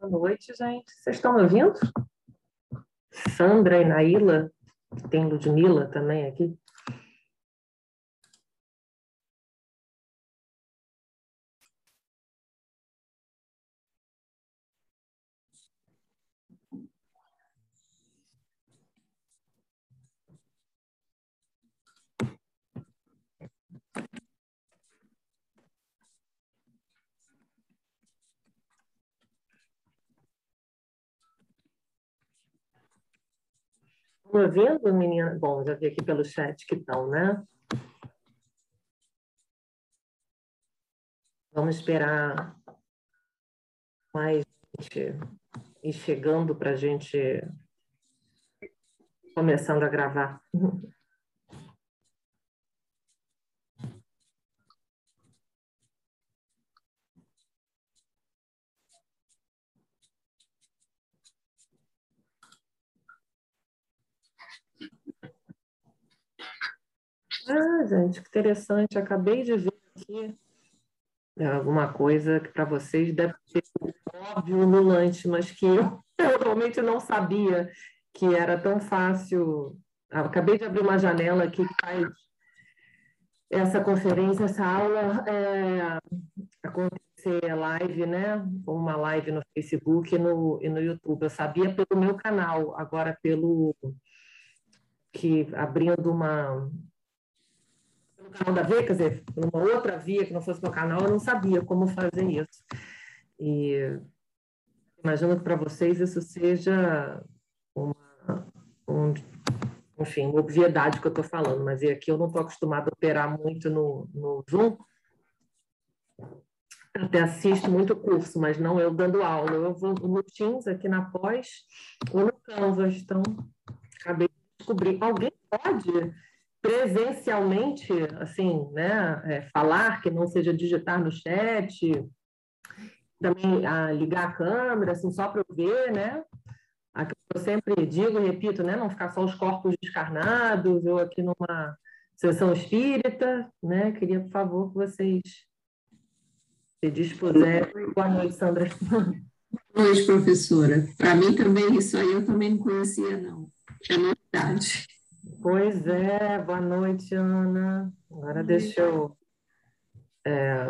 Boa noite, gente. Vocês estão me ouvindo? Sandra e Naila, tem Ludmila também aqui. Estão ouvindo, menina? Bom, já vi aqui pelo chat que estão, né? Vamos esperar mais gente ir chegando para a gente começando a gravar. Ah, gente, que interessante. Acabei de ver aqui é, alguma coisa que para vocês deve ser óbvio no lanche, mas que eu, eu realmente não sabia que era tão fácil. Acabei de abrir uma janela aqui que faz essa conferência, essa aula é, acontecer live, né? Uma live no Facebook e no, e no YouTube. Eu sabia pelo meu canal, agora pelo que abrindo uma no canal da V, quer dizer, numa outra via que não fosse meu canal, eu não sabia como fazer isso. E imagino que para vocês isso seja uma, um, enfim, uma obviedade que eu estou falando, mas aqui eu não estou acostumado a operar muito no, no Zoom. até assisto muito curso, mas não eu dando aula. Eu vou no Teams, aqui na pós, ou no Canvas. Então, acabei de descobrir. Alguém pode presencialmente, assim, né, é, falar que não seja digitar no chat, também a ligar a câmera, assim, só para eu ver, né? Aqui eu sempre digo e repito, né, não ficar só os corpos descarnados, eu aqui numa sessão espírita, né? Queria, por favor, que vocês se dispuserem. Boa noite, Sandra. Boa noite, professora. Para mim também, isso aí eu também não conhecia, não. É novidade. Pois é, boa noite, Ana. Agora deixa eu. É...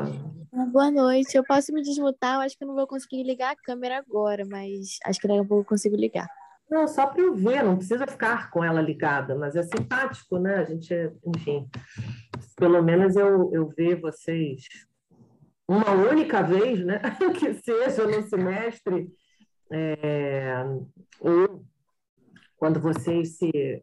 Ah, boa noite. Eu posso me desmutar? Eu acho que eu não vou conseguir ligar a câmera agora, mas acho que daqui a pouco eu consigo ligar. Não, só para eu ver, não precisa ficar com ela ligada, mas é simpático, né? A gente, enfim, pelo menos eu, eu ver vocês uma única vez, né? que seja no semestre, é... ou quando vocês se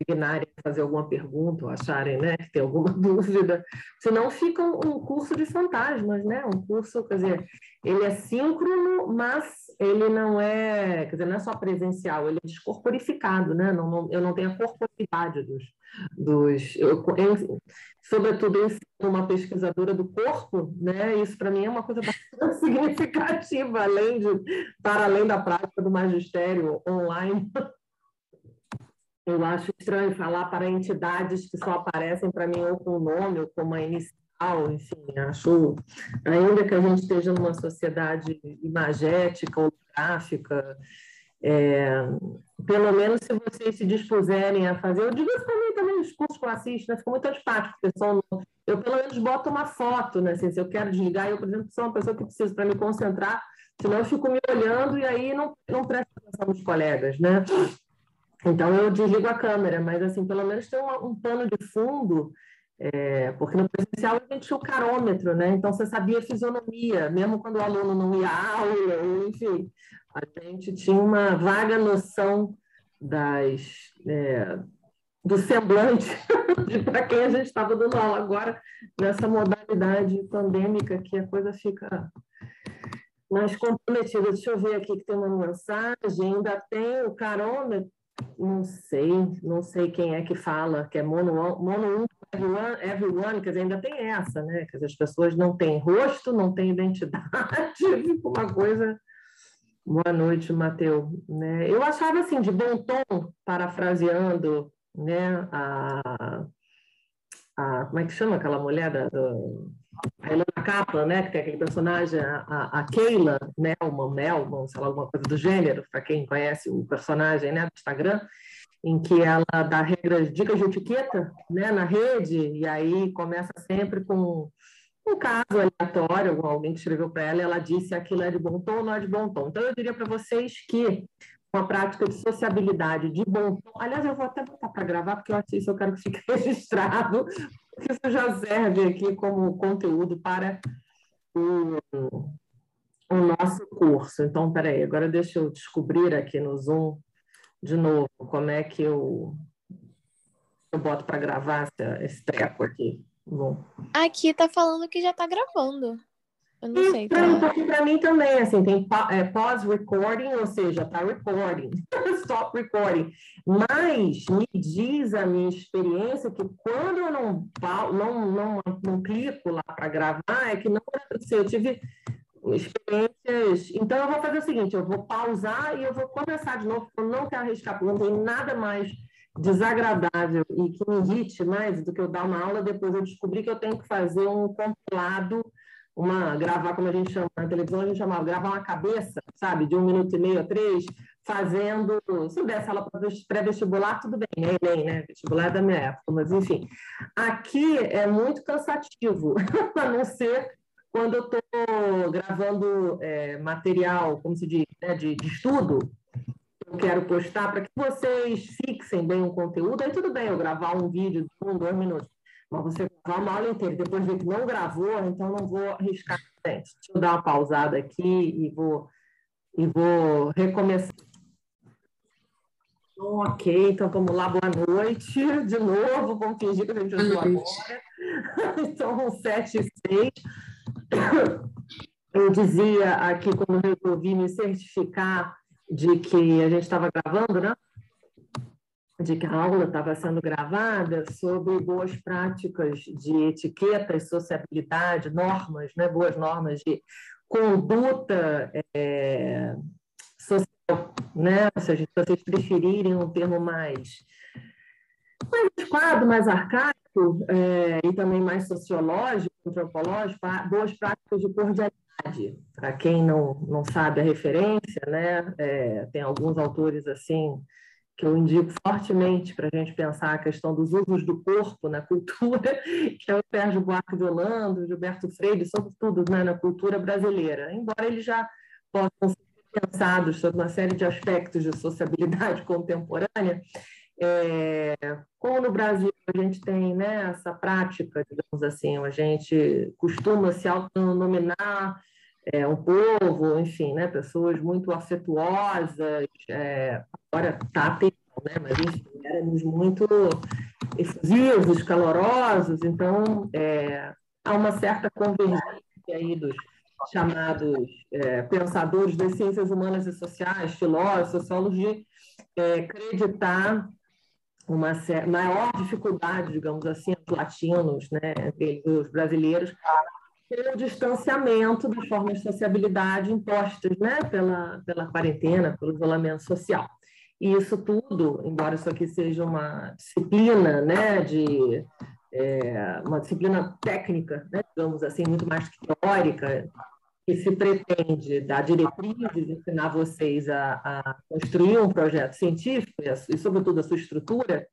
dignarem fazer alguma pergunta ou acharem né, que tem alguma dúvida, senão fica um, curso de fantasmas, né? Um curso, quer dizer, ele é síncrono, mas ele não é, quer dizer, não é só presencial, ele é descorporificado, né? Não, não, eu não tenho a corporidade dos... dos eu, sobretudo, eu uma pesquisadora do corpo, né? Isso para mim é uma coisa bastante significativa, além de, para além da prática do magistério online, eu acho estranho falar para entidades que só aparecem para mim ou com o nome ou com uma inicial, enfim, acho, ainda que a gente esteja numa sociedade imagética ou gráfica, é, pelo menos se vocês se dispuserem a fazer, eu digo isso também, também nos cursos que eu assisto, né? fica muito antipático, pessoal, eu pelo menos boto uma foto, né? Assim, se eu quero desligar, eu, por exemplo, sou uma pessoa que precisa para me concentrar, senão eu fico me olhando e aí não, não presto atenção nos colegas, né? Então eu desligo a câmera, mas assim, pelo menos tem um, um pano de fundo, é, porque no presencial a gente tinha o carômetro, né? Então você sabia a fisionomia, mesmo quando o aluno não ia à aula, enfim, a gente tinha uma vaga noção das, é, do semblante para quem a gente estava dando aula. Agora, nessa modalidade pandêmica, que a coisa fica mais comprometida. Deixa eu ver aqui que tem uma mensagem, ainda tem o carômetro não sei, não sei quem é que fala, que é mono, mono everyone, everyone, quer dizer, ainda tem essa, né? Quer dizer, as pessoas não têm rosto, não têm identidade, uma coisa. Boa noite, Matheus. Né? Eu achava assim, de bom tom, parafraseando né, a, a como é que chama aquela mulher da, do, a Helena Kaplan, né, que tem aquele personagem, a, a Keila, né, uma Mel, sei lá, alguma coisa do gênero, para quem conhece o personagem né, do Instagram, em que ela dá regras, dicas de etiqueta né, na rede, e aí começa sempre com um caso aleatório, alguém que escreveu para ela, ela disse aquilo é de bom tom ou não é de bom tom. Então, eu diria para vocês que uma prática de sociabilidade de bom tom, aliás, eu vou até botar para gravar, porque eu acho isso eu quero que fique registrado, porque isso já serve aqui como conteúdo para o, o nosso curso. Então, peraí, agora deixa eu descobrir aqui no Zoom de novo como é que eu, eu boto para gravar esse treco aqui. Bom. Aqui tá falando que já tá gravando. Eu não sei. Tá? Para mim também, assim, tem é, pause recording, ou seja, tá recording, stop recording. Mas me diz a minha experiência que quando eu não, não, não, não clico lá para gravar, é que não assim, eu tive experiências. Então, eu vou fazer o seguinte: eu vou pausar e eu vou começar de novo, porque eu não quero arriscar, porque não tem nada mais desagradável e que me irrite mais do que eu dar uma aula, depois eu descobri que eu tenho que fazer um compilado, uma, gravar, como a gente chama na televisão, a gente chamava, gravar uma cabeça, sabe, de um minuto e meio a três, fazendo, se desse aula pré-vestibular, tudo bem, é Enem, né, vestibular é da minha época, mas enfim, aqui é muito cansativo, a não ser quando eu estou gravando é, material, como se diz, né, de, de estudo, eu quero postar para que vocês fixem bem o conteúdo, aí tudo bem eu gravar um vídeo de um, dois minutos, mas você gravar uma aula inteira, depois ver que não gravou, então não vou arriscar. Deixa eu dar uma pausada aqui e vou, e vou recomeçar. Ok, então vamos lá, boa noite de novo, vamos fingir que a gente entrou agora. Então, sete e seis. Eu dizia aqui, quando resolvi me certificar de que a gente estava gravando, né? De que a aula estava sendo gravada sobre boas práticas de etiqueta e sociabilidade, normas, né? Boas normas de conduta é, social, né? Se vocês preferirem um termo mais mais adequado, mais arcaico é, e também mais sociológico, antropológico, boas práticas de cordialidade para quem não, não sabe a referência, né, é, tem alguns autores assim que eu indico fortemente para a gente pensar a questão dos usos do corpo na cultura, que é o Sérgio Buarque de Holanda, Gilberto Freire, sobretudo né, na cultura brasileira. Embora eles já possam ser pensados sobre uma série de aspectos de sociabilidade contemporânea, é, como no Brasil a gente tem né, essa prática, digamos assim, a gente costuma se autonominar é, um povo, enfim, né, pessoas muito afetuosas, é, agora está né, mas enfim, éramos muito efusivos, calorosos, então é, há uma certa convergência aí dos chamados é, pensadores das ciências humanas e sociais, filósofos, sociólogos, de é, acreditar uma maior dificuldade, digamos assim, os latinos, né, entre os brasileiros, o distanciamento das formas de sociabilidade impostas né, pela, pela quarentena, pelo isolamento social. E isso tudo, embora isso aqui seja uma disciplina né, de é, uma disciplina técnica, né, digamos assim, muito mais teórica, que se pretende dar diretrizes, ensinar vocês a, a construir um projeto científico e, sobretudo, a sua estrutura,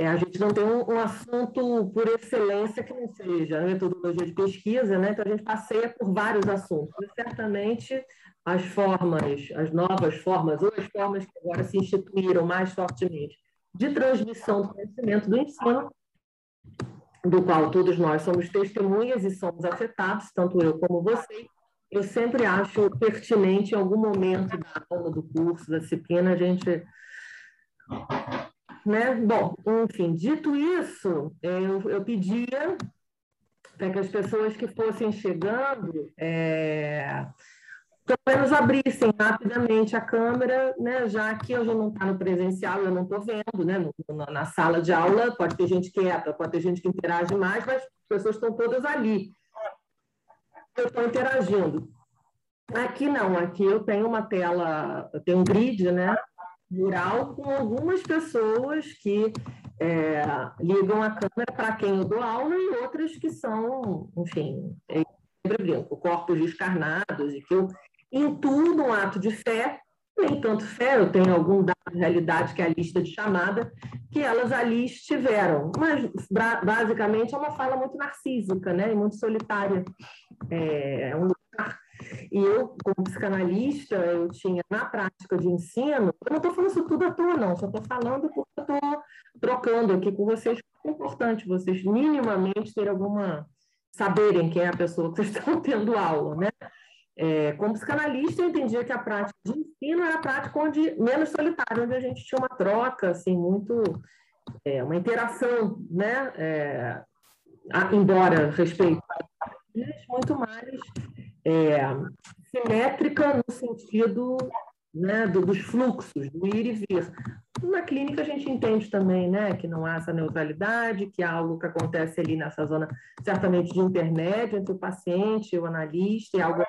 é, a gente não tem um, um, assunto por excelência que não seja a metodologia de pesquisa, né? então a gente passeia por vários assuntos. E certamente as formas, as novas formas, ou as formas que agora se instituíram mais fortemente de transmissão do conhecimento do ensino, do qual todos nós somos testemunhas e somos afetados, tanto eu como você, eu sempre acho pertinente em algum momento da aula do curso, da disciplina, a gente né? Bom, enfim, dito isso, eu, eu pedia para que as pessoas que fossem chegando é, pelo menos abrissem rapidamente a câmera, né? já que eu já não está no presencial, eu não estou vendo, né? No, na sala de aula pode ter gente quieta, pode ter gente que interage mais, mas as pessoas estão todas ali. Eu estou interagindo. Aqui não, aqui eu tenho uma tela, eu tenho um grid, né? Mural com algumas pessoas que é, ligam a câmera para quem eu dou aula e outras que são, enfim, eu sempre brinco, corpos descarnados e que eu intuo um ato de fé, nem tanto fé, eu tenho algum dado de realidade que é a lista de chamada, que elas ali estiveram. Mas, basicamente, é uma fala muito narcísica, né? E muito solitária. É, é um e eu, como psicanalista, eu tinha na prática de ensino, eu não estou falando isso tudo à toa, não, só estou falando porque eu estou trocando aqui com vocês, é importante vocês minimamente terem alguma. saberem quem é a pessoa que vocês estão tendo aula, né? É, como psicanalista, eu entendia que a prática de ensino era a prática onde, menos solitária, onde a gente tinha uma troca, assim, muito. É, uma interação, né? É, embora respeito muito mais é, simétrica no sentido né, do, dos fluxos, do ir e vir. Na clínica a gente entende também né, que não há essa neutralidade, que há algo que acontece ali nessa zona, certamente de intermédio entre o paciente o analista, e algo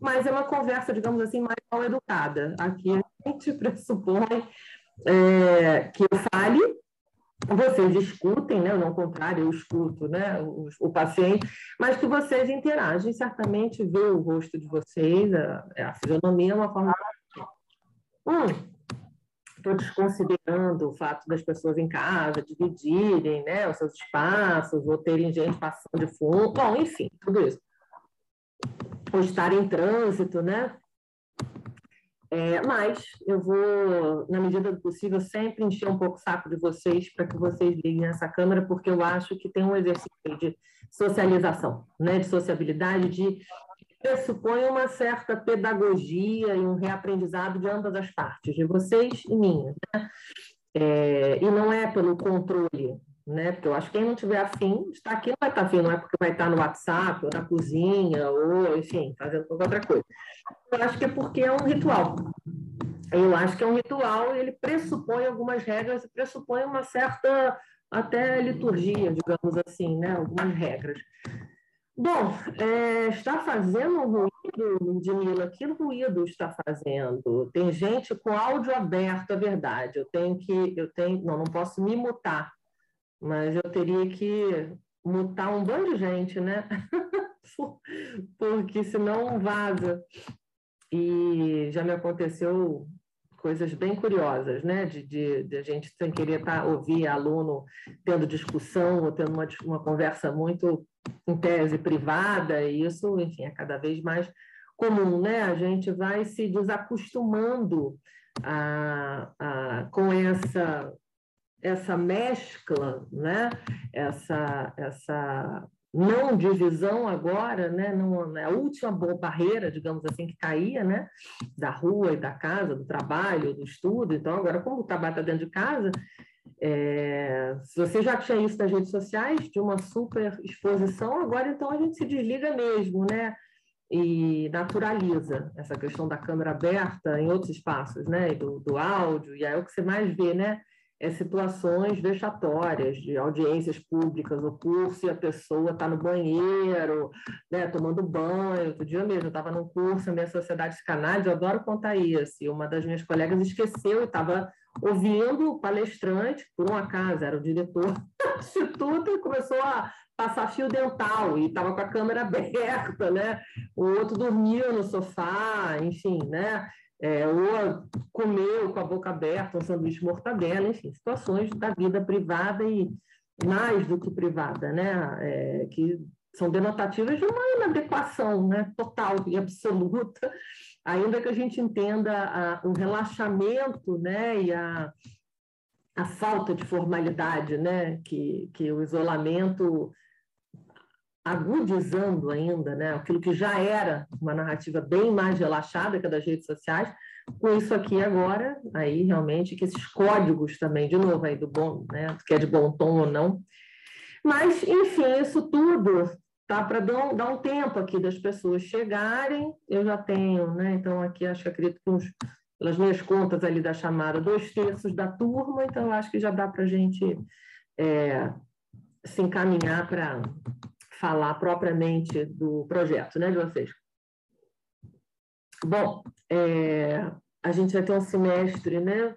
mas é uma conversa, digamos assim, mais mal educada. Aqui a gente pressupõe é, que eu fale vocês escutem, né? não contrário, eu escuto né? o, o, paciente, mas que vocês interagem, certamente ver o rosto de vocês, a, a fisionomia é uma forma. Estou hum, desconsiderando o fato das pessoas em casa dividirem né, os seus espaços, ou terem gente passando de fundo, bom, enfim, tudo isso. Ou estar em trânsito, né? É, mas eu vou, na medida do possível, sempre encher um pouco o saco de vocês para que vocês liguem essa câmera, porque eu acho que tem um exercício de socialização, né, de sociabilidade, de pressupõe uma certa pedagogia e um reaprendizado de ambas as partes, de vocês e minha. Né? É, e não é pelo controle, né? Porque eu acho que quem não tiver afim de estar aqui não vai estar afim, não é porque vai estar no WhatsApp, ou na cozinha, ou, enfim, fazendo qualquer outra coisa. Eu acho que é porque é um ritual. Eu acho que é um ritual ele pressupõe algumas regras, pressupõe uma certa até liturgia, digamos assim, né? Algumas regras. Bom, é, está fazendo um ruído, Dimila, que ruído está fazendo? Tem gente com áudio aberto, é verdade. Eu tenho que, eu tenho, não, não posso me mutar mas eu teria que mutar um bando de gente, né? Porque senão vaza. E já me aconteceu coisas bem curiosas, né? De, de, de a gente sem querer tá, ouvir aluno tendo discussão ou tendo uma, uma conversa muito, em tese, privada, e isso, enfim, é cada vez mais comum, né? A gente vai se desacostumando a, a, com essa essa mescla, né? essa, essa não divisão agora, né? Não, a última barreira, digamos assim, que caía, né? Da rua e da casa, do trabalho, do estudo. Então, agora, como o trabalho está dentro de casa, é, se você já tinha isso nas redes sociais, de uma super exposição, agora então a gente se desliga mesmo, né? E naturaliza essa questão da câmera aberta em outros espaços, né? Do, do áudio, e aí é o que você mais vê, né? É, situações vexatórias de audiências públicas, o curso e a pessoa está no banheiro, né, tomando banho. Outro dia mesmo, eu estava num curso, a minha sociedade psicanálise, eu adoro contar isso, e uma das minhas colegas esqueceu e estava ouvindo o palestrante, por um acaso, era o diretor do instituto, e começou a passar fio dental e estava com a câmera aberta, né? O outro dormiu no sofá, enfim, né? É, ou comeu com a boca aberta um sanduíche mortadela, enfim, situações da vida privada e mais do que privada, né? É, que são denotativas de uma inadequação né? total e absoluta, ainda que a gente entenda a, o relaxamento né? e a, a falta de formalidade né? que, que o isolamento agudizando ainda, né? Aquilo que já era uma narrativa bem mais relaxada que a das redes sociais, com isso aqui agora, aí realmente que esses códigos também, de novo aí do bom, né? Que é de bom tom ou não. Mas, enfim, isso tudo tá para dar, um tempo aqui das pessoas chegarem. Eu já tenho, né? Então aqui acho que acredito que uns, pelas minhas contas ali da chamada, dois terços da turma, então acho que já dá para a gente é, se encaminhar para falar propriamente do projeto, né, de vocês. Bom, é, a gente vai ter um semestre, né,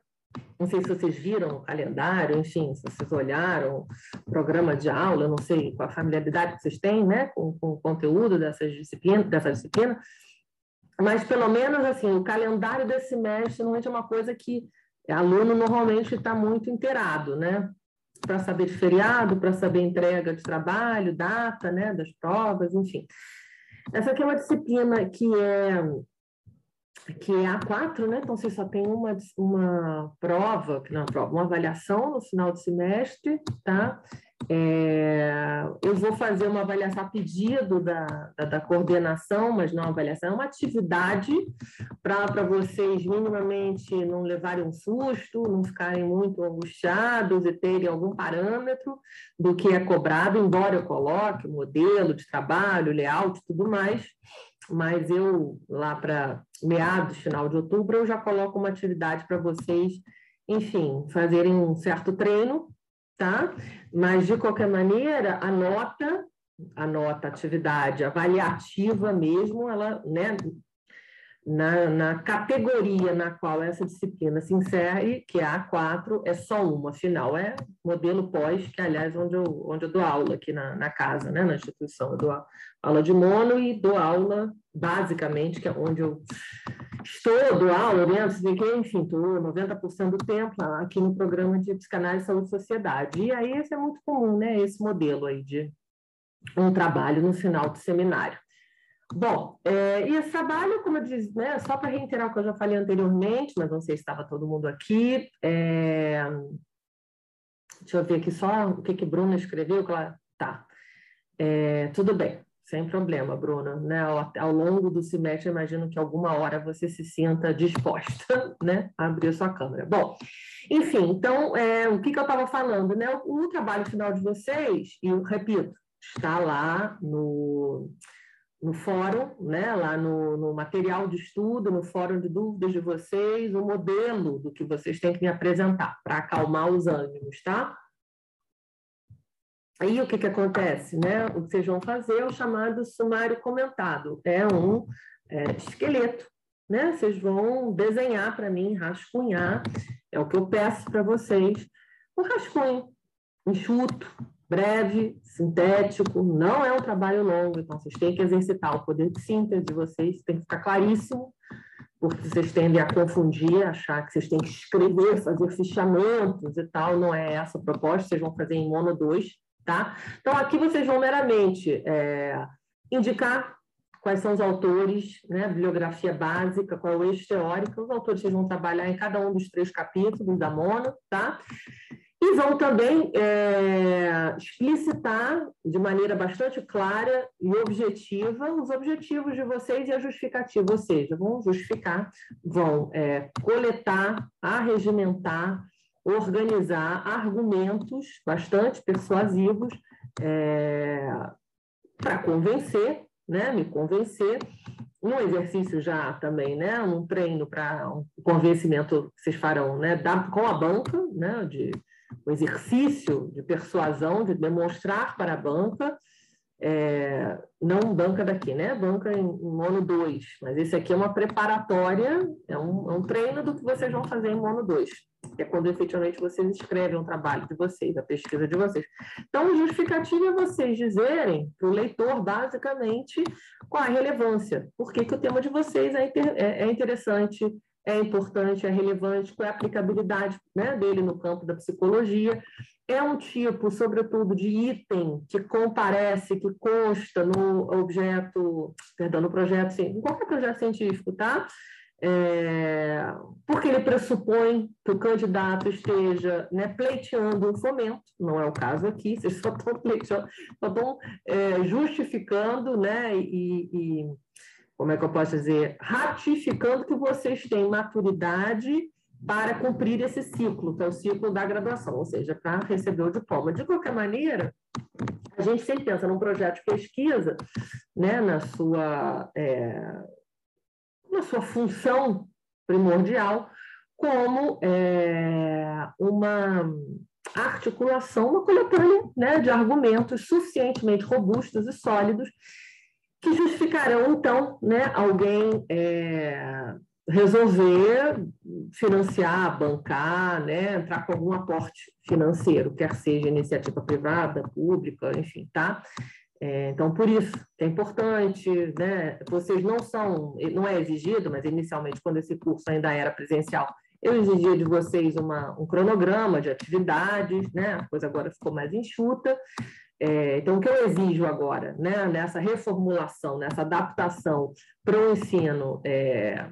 não sei se vocês viram o calendário, enfim, se vocês olharam o programa de aula, não sei qual a familiaridade que vocês têm né, com, com o conteúdo dessas disciplinas, dessa disciplina, mas pelo menos assim, o calendário desse semestre normalmente é uma coisa que aluno normalmente está muito inteirado, né? Para saber de feriado, para saber entrega de trabalho, data, né, das provas, enfim. Essa aqui é uma disciplina que é que é a quatro, né? Então você só tem uma, uma prova, não, prova, uma avaliação no final do semestre, tá? É, eu vou fazer uma avaliação a pedido da, da, da coordenação, mas não avaliação, é uma atividade para vocês minimamente não levarem um susto, não ficarem muito angustiados e terem algum parâmetro do que é cobrado, embora eu coloque modelo de trabalho, layout e tudo mais, mas eu, lá para meados, final de outubro, eu já coloco uma atividade para vocês, enfim, fazerem um certo treino, tá? Mas, de qualquer maneira, a nota, a nota, atividade avaliativa mesmo, ela, né, na, na, categoria na qual essa disciplina se insere, que é a A4, é só uma, afinal, é modelo pós, que, aliás, onde eu, onde eu dou aula aqui na, na casa, né, na instituição, eu dou aula de mono e dou aula, basicamente, que é onde eu estou, dou aula, né, enfim, estou 90% do tempo aqui no programa de psicanálise, saúde e sociedade. E aí, esse é muito comum, né, esse modelo aí de um trabalho no final do seminário. Bom, é, e esse trabalho, como eu disse, né, só para reiterar o que eu já falei anteriormente, mas não sei se estava todo mundo aqui. É, deixa eu ver aqui só o que que Bruna escreveu. Claro, tá. É, tudo bem, sem problema, Bruna. Né, ao, ao, longo do semestre, imagino que alguma hora você se sinta disposta né, a abrir a sua câmera. Bom, enfim, então, é, o que, que eu estava falando? Né, o, o trabalho final de vocês, e eu repito, está lá no no fórum, né, lá no, no, material de estudo, no fórum de dúvidas de vocês, o modelo do que vocês têm que me apresentar, para acalmar os ânimos, tá? Aí o que, que acontece? Né? O que vocês vão fazer é o chamado sumário comentado. É um é, esqueleto. Né? Vocês vão desenhar para mim, rascunhar, é o que eu peço para vocês, um rascunho enxuto, breve, sintético, não é um trabalho longo, então vocês têm que exercitar o poder de síntese de vocês, tem que ficar claríssimo, porque vocês tendem a confundir, achar que vocês têm que escrever, fazer fichamentos e tal, não é essa a proposta, vocês vão fazer em mono 2, tá? Então, aqui vocês vão meramente é, indicar quais são os autores, né, bibliografia básica, qual é o eixo teórico, os autores vocês vão trabalhar em cada um dos três capítulos da mono, tá? E vão também é, explicitar de maneira bastante clara e objetiva os objetivos de vocês e a justificativa, ou seja, vão justificar, vão é, coletar, arregimentar, organizar argumentos bastante persuasivos é, para convencer, né, me convencer, um exercício já também, né, um treino para um convencimento que vocês farão, né, da, com a banca, né, de o exercício de persuasão, de demonstrar para a banca, é, não banca daqui, né? Banca em, em mono 2, mas esse aqui é uma preparatória, é um, é um treino do que vocês vão fazer em mono 2, que é quando efetivamente vocês escrevem o trabalho de vocês, a pesquisa de vocês. Então, o justificativo é vocês dizerem para o leitor, basicamente, qual a relevância, por que, que o tema de vocês é, inter, é, é interessante, é importante, é relevante, qual é a aplicabilidade né, dele no campo da psicologia. É um tipo, sobretudo, de item que comparece, que consta no objeto, perdão, no projeto, em qualquer projeto científico, tá? É, porque ele pressupõe que o candidato esteja né, pleiteando um fomento, não é o caso aqui, vocês só estão pleiteando, só estão é, justificando né, e, e como é que eu posso dizer, ratificando que vocês têm maturidade para cumprir esse ciclo, que é o ciclo da graduação, ou seja, para receber o diploma. De qualquer maneira, a gente sempre pensa num projeto de pesquisa, né, na sua, é, na sua função primordial, como é, uma articulação, uma coletânea né, de argumentos suficientemente robustos e sólidos que justificarão, então, né, alguém é, resolver financiar, bancar, né, entrar com algum aporte financeiro, quer seja iniciativa privada, pública, enfim, tá? É, então, por isso é importante, né? Vocês não são, não é exigido, mas inicialmente, quando esse curso ainda era presencial, eu exigia de vocês uma, um cronograma de atividades, né? A coisa agora ficou mais enxuta. É, então, o que eu exijo agora, né? Nessa reformulação, nessa adaptação para o ensino é,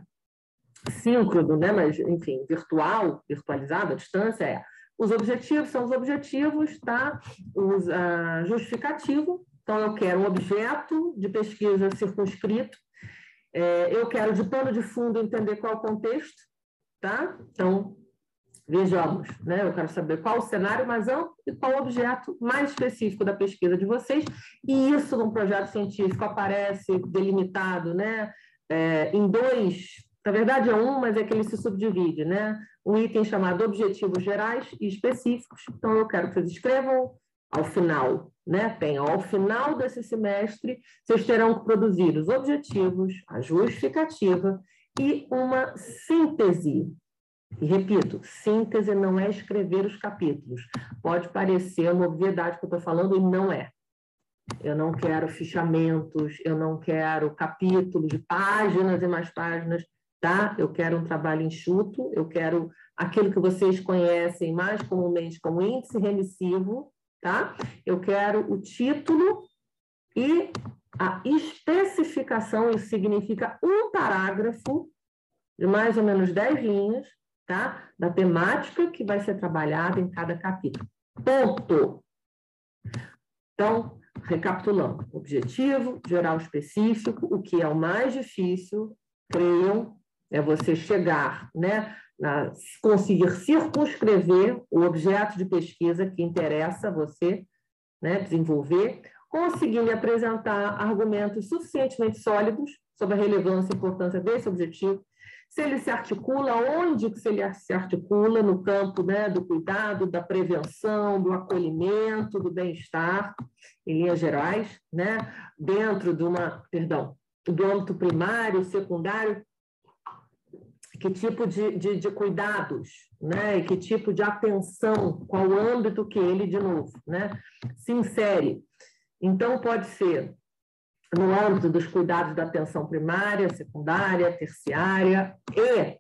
síncrono, né? Mas, enfim, virtual, virtualizado, à distância, é os objetivos são os objetivos, tá? Os uh, justificativo, então eu quero um objeto de pesquisa circunscrito, é, eu quero de pano de fundo entender qual o contexto, tá? Então, vejamos, né? Eu quero saber qual o cenário mais amplo e qual o objeto mais específico da pesquisa de vocês, e isso num projeto científico aparece delimitado, né? É, em dois, na verdade é um, mas é que ele se subdivide, né? Um item chamado objetivos gerais e específicos. Então, eu quero que vocês escrevam ao final, né? Tem ao final desse semestre, vocês terão que produzir os objetivos, a justificativa e uma síntese. E repito, síntese não é escrever os capítulos. Pode parecer uma obviedade que eu estou falando e não é. Eu não quero fichamentos, eu não quero capítulos de páginas e mais páginas, tá? Eu quero um trabalho enxuto, eu quero aquilo que vocês conhecem mais comumente como índice remissivo, tá? Eu quero o título e a especificação, isso significa um parágrafo de mais ou menos 10 linhas, tá? Da temática que vai ser trabalhada em cada capítulo. Ponto. Então, recapitulando: objetivo, geral específico, o que é o mais difícil, creiam, é você chegar, né? Na, conseguir circunscrever o objeto de pesquisa que interessa você né, desenvolver, conseguindo apresentar argumentos suficientemente sólidos sobre a relevância e importância desse objetivo, se ele se articula, onde que ele se articula no campo né, do cuidado, da prevenção, do acolhimento, do bem-estar, em linhas gerais, né, dentro de uma, perdão, do âmbito primário, secundário, que tipo de, de, de, cuidados, né? E que tipo de atenção, qual âmbito que ele, de novo, né? se insere. Então, pode ser no âmbito dos cuidados da atenção primária, secundária, terciária e,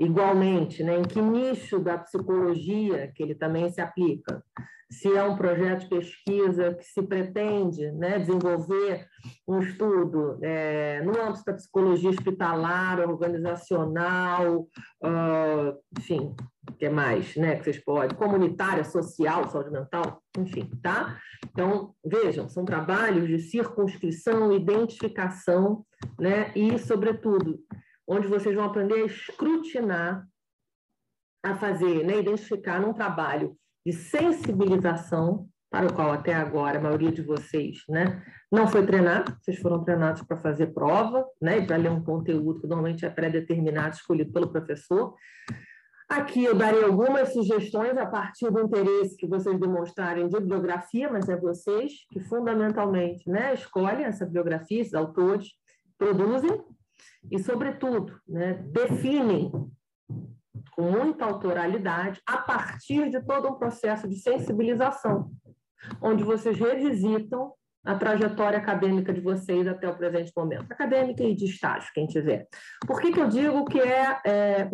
igualmente, né, em que nicho da psicologia que ele também se aplica. Se é um projeto de pesquisa que se pretende né, desenvolver um estudo é, no âmbito da psicologia hospitalar, organizacional, uh, enfim, o que mais né, que vocês podem, comunitária, social, saúde mental, enfim, tá? Então, vejam, são trabalhos de circunscrição, identificação, né? E, sobretudo, onde vocês vão aprender a escrutinar, a fazer, né? Identificar num trabalho de sensibilização, para o qual até agora a maioria de vocês, né? Não foi treinado, vocês foram treinados para fazer prova, né? Para ler um conteúdo que normalmente é pré-determinado, escolhido pelo professor. Aqui eu darei algumas sugestões a partir do interesse que vocês demonstrarem de bibliografia, mas é vocês que fundamentalmente né, escolhem essa bibliografia, esses autores, produzem e, sobretudo, né, definem com muita autoralidade a partir de todo um processo de sensibilização, onde vocês revisitam a trajetória acadêmica de vocês até o presente momento, acadêmica e de estágio, quem tiver. Por que, que eu digo que é, é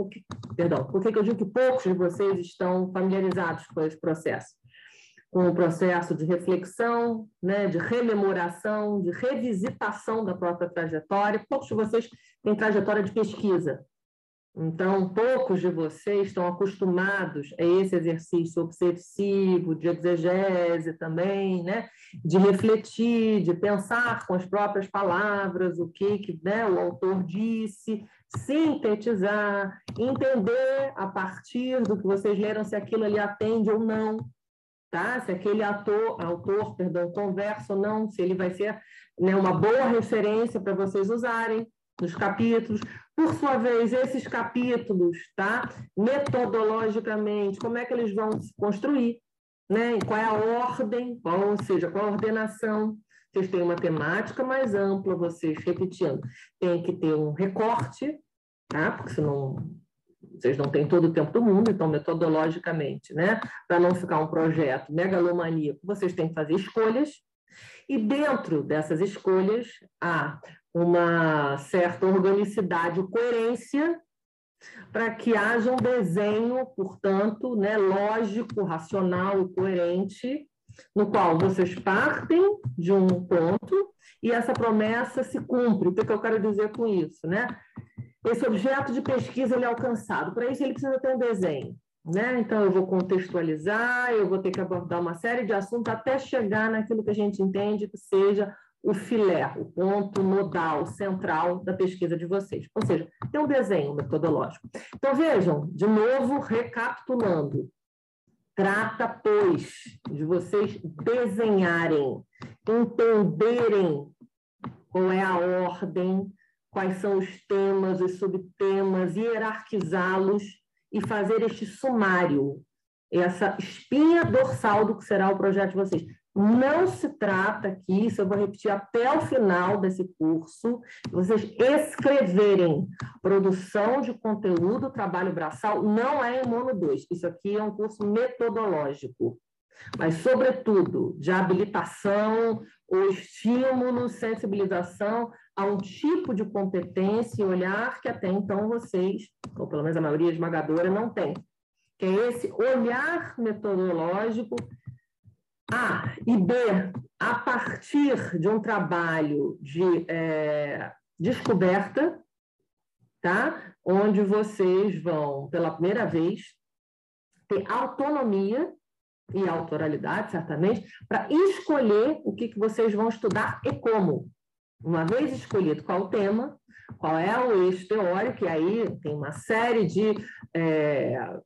perdão, por que, que eu digo que poucos de vocês estão familiarizados com esse processo? Com o processo de reflexão, né, de rememoração, de revisitação da própria trajetória. Poucos de vocês têm trajetória de pesquisa, então, poucos de vocês estão acostumados a esse exercício obsessivo de exegese também, né? de refletir, de pensar com as próprias palavras o que, que né, o autor disse, sintetizar, entender a partir do que vocês leram se aquilo ali atende ou não, tá? se aquele ator, autor perdão, conversa ou não, se ele vai ser né, uma boa referência para vocês usarem nos capítulos. Por sua vez, esses capítulos, tá? metodologicamente, como é que eles vão se construir? Né? Qual é a ordem, qual, ou seja, qual a ordenação? Vocês têm uma temática mais ampla, vocês repetindo, tem que ter um recorte, tá? Porque senão vocês não têm todo o tempo do mundo, então, metodologicamente, né? Para não ficar um projeto megalomaníaco, vocês têm que fazer escolhas, e dentro dessas escolhas há uma certa organicidade coerência para que haja um desenho, portanto, né, lógico, racional e coerente, no qual vocês partem de um ponto e essa promessa se cumpre. O que, eu quero dizer com isso? Né? Esse objeto de pesquisa ele é alcançado. Para isso, ele precisa ter um desenho. Né? Então, eu vou contextualizar, eu vou ter que abordar uma série de assuntos até chegar naquilo que a gente entende que seja o filé, o ponto nodal, central da pesquisa de vocês. Ou seja, tem um desenho metodológico. Então, vejam, de novo, recapitulando. Trata, pois, de vocês desenharem, entenderem qual é a ordem, quais são os temas, os subtemas, hierarquizá-los e fazer este sumário, essa espinha dorsal do que será o projeto de vocês. Não se trata aqui, isso eu vou repetir até o final desse curso, vocês escreverem produção de conteúdo, trabalho braçal, não é em Mono 2. Isso aqui é um curso metodológico, mas, sobretudo, de habilitação, ou estímulo, sensibilização a um tipo de competência e olhar que até então vocês, ou pelo menos a maioria esmagadora, não tem. Que é esse olhar metodológico a e B, a partir de um trabalho de é, descoberta, tá? onde vocês vão, pela primeira vez, ter autonomia e autoralidade, certamente, para escolher o que, que vocês vão estudar e como. Uma vez escolhido qual o tema, qual é o eixo teórico, e aí tem uma série de é,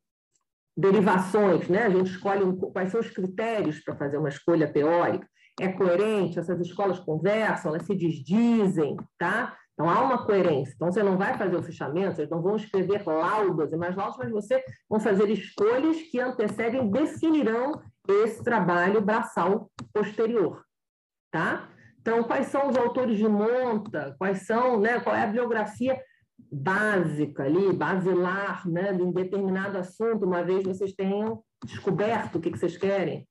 derivações, né? A gente escolhe um, quais são os critérios para fazer uma escolha teórica. É coerente? Essas escolas conversam, elas se desdizem, tá? Então há uma coerência. Então você não vai fazer o fechamento, vocês não vão escrever laudas e mais laudas, mas você vão fazer escolhas que antecedem, definirão esse trabalho braçal posterior, tá? Então quais são os autores de monta? Quais são, né? Qual é a biografia básica ali, basilar, né, de um determinado assunto, uma vez vocês tenham descoberto o que, que vocês querem.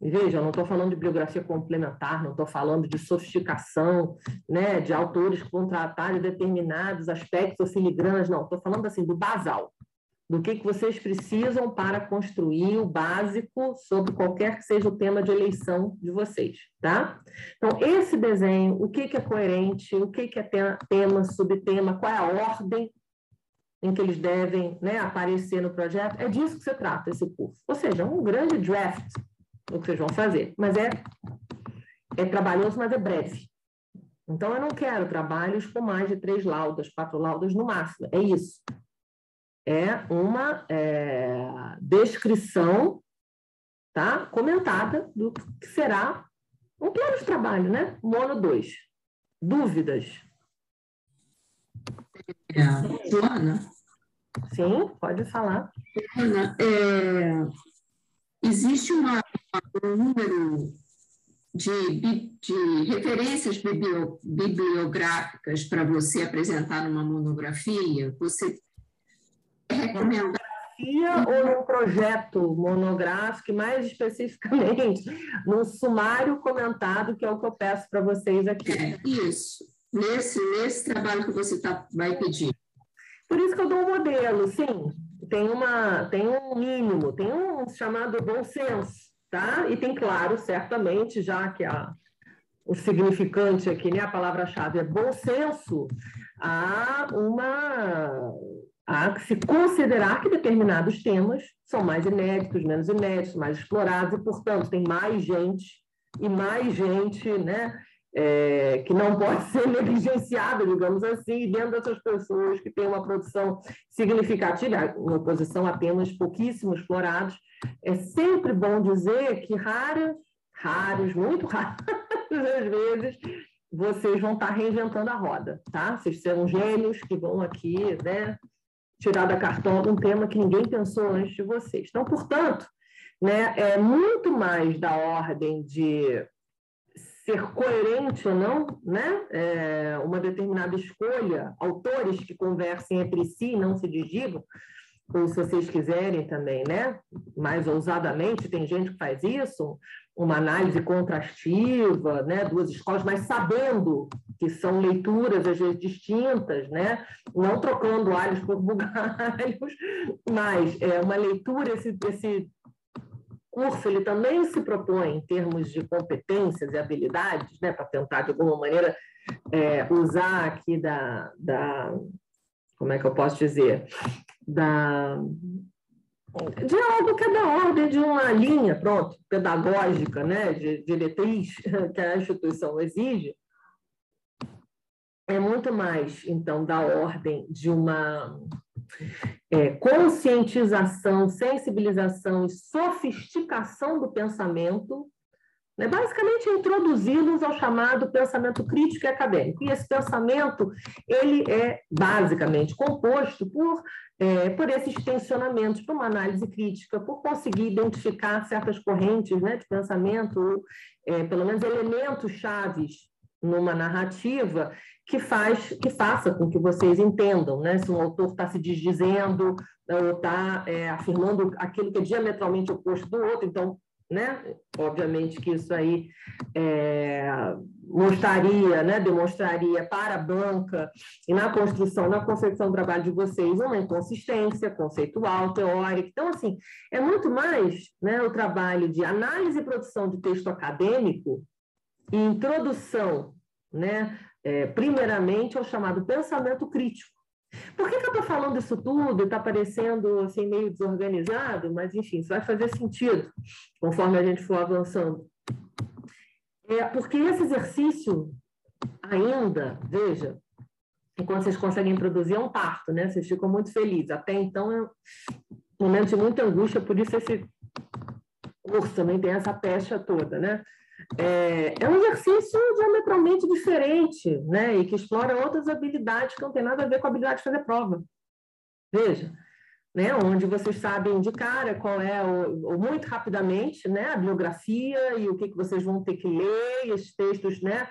E veja, eu não estou falando de biografia complementar, não estou falando de sofisticação, né, de autores que vão tratar de determinados aspectos ou filigranas, não, estou falando assim do basal do que, que vocês precisam para construir o básico sobre qualquer que seja o tema de eleição de vocês, tá? Então, esse desenho, o que, que é coerente, o que, que é tema, subtema, qual é a ordem em que eles devem né, aparecer no projeto, é disso que se trata esse curso. Ou seja, um grande draft do que vocês vão fazer, mas é, é trabalhoso, mas é breve. Então, eu não quero trabalhos com mais de três laudas, quatro laudas no máximo, é isso é uma é, descrição tá, comentada do que será um plano de trabalho, né? Mono 2. Dúvidas? É, Joana? Sim, pode falar. Joana, é, existe uma, um número de, de referências bibliográficas para você apresentar numa monografia? Você recomendar ou um projeto monográfico, mais especificamente num sumário comentado, que é o que eu peço para vocês aqui. É, isso, nesse, nesse trabalho que você tá, vai pedir. Por isso que eu dou um modelo, sim. Tem, uma, tem um mínimo, tem um chamado bom senso, tá? E tem, claro, certamente, já que a, o significante aqui, né, a palavra-chave é bom senso, há uma que se considerar que determinados temas são mais inéditos, menos inéditos, mais explorados, e, portanto, tem mais gente e mais gente né, é, que não pode ser negligenciada, digamos assim, dentro dessas pessoas que têm uma produção significativa, em oposição a temas pouquíssimo explorados. É sempre bom dizer que raras, raros, muito raros, às vezes, vocês vão estar reinventando a roda, tá? Vocês serão gênios que vão aqui, né, tirar da cartola um tema que ninguém pensou antes de vocês. Então, portanto, né, é muito mais da ordem de ser coerente ou não, né? É, uma determinada escolha, autores que conversem entre si, não se desdigam, ou se vocês quiserem também, né? Mais ousadamente, tem gente que faz isso, uma análise contrastiva, né? Duas escolas, mas sabendo que são leituras às vezes distintas, né? Não trocando alhos por bugalhos, mas é uma leitura esse, esse curso ele também se propõe em termos de competências e habilidades, né? Para tentar de alguma maneira é, usar aqui da, da como é que eu posso dizer da de algo que é da ordem de uma linha, pronto, pedagógica, né, de diretriz que a instituição exige, é muito mais, então, da ordem de uma é, conscientização, sensibilização e sofisticação do pensamento né? Basicamente, introduzi-los ao chamado pensamento crítico e acadêmico. E esse pensamento ele é basicamente composto por, é, por esses tensionamentos, por uma análise crítica, por conseguir identificar certas correntes né, de pensamento, ou, é, pelo menos elementos chaves numa narrativa que faz que faça com que vocês entendam, né? Se um autor está se desdizendo ou está é, afirmando aquilo que é diametralmente oposto do outro, então né? Obviamente que isso aí é, mostraria, né, demonstraria para a banca e na construção, na concepção do trabalho de vocês, uma inconsistência conceitual, teórica. Então, assim, é muito mais né, o trabalho de análise e produção de texto acadêmico e introdução, né, é, primeiramente, ao chamado pensamento crítico por que, que eu estou falando isso tudo? Está parecendo assim, meio desorganizado, mas enfim, isso vai fazer sentido conforme a gente for avançando. É porque esse exercício ainda, veja, enquanto vocês conseguem produzir, é um parto, né? Vocês ficam muito felizes. Até então é um momento de muita angústia, por isso esse curso também tem essa pecha toda, né? É, é, um exercício diametralmente diferente, né? E que explora outras habilidades que não tem nada a ver com a habilidade de fazer prova. Veja, né? Onde vocês sabem de cara qual é, o, muito rapidamente, né? A biografia e o que, que vocês vão ter que ler, esses textos, né?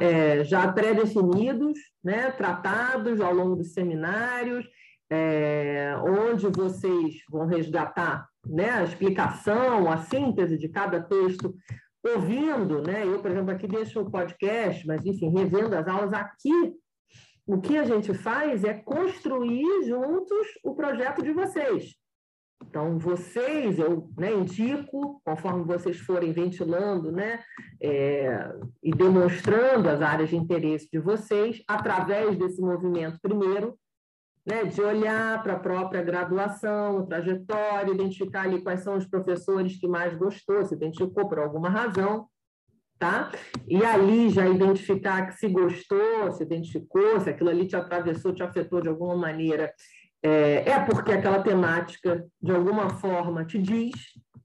É, já pré-definidos, né? Tratados ao longo dos seminários, é, onde vocês vão resgatar né, a explicação, a síntese de cada texto ouvindo, né? Eu, por exemplo, aqui deixo o podcast, mas enfim, revendo as aulas aqui, o que a gente faz é construir juntos o projeto de vocês. Então, vocês, eu né, indico, conforme vocês forem ventilando né, é, e demonstrando as áreas de interesse de vocês, através desse movimento, primeiro, né, de olhar para a própria graduação, trajetória, identificar ali quais são os professores que mais gostou, se identificou por alguma razão, tá? E ali já identificar que se gostou, se identificou, se aquilo ali te atravessou, te afetou de alguma maneira, é, é porque aquela temática, de alguma forma, te diz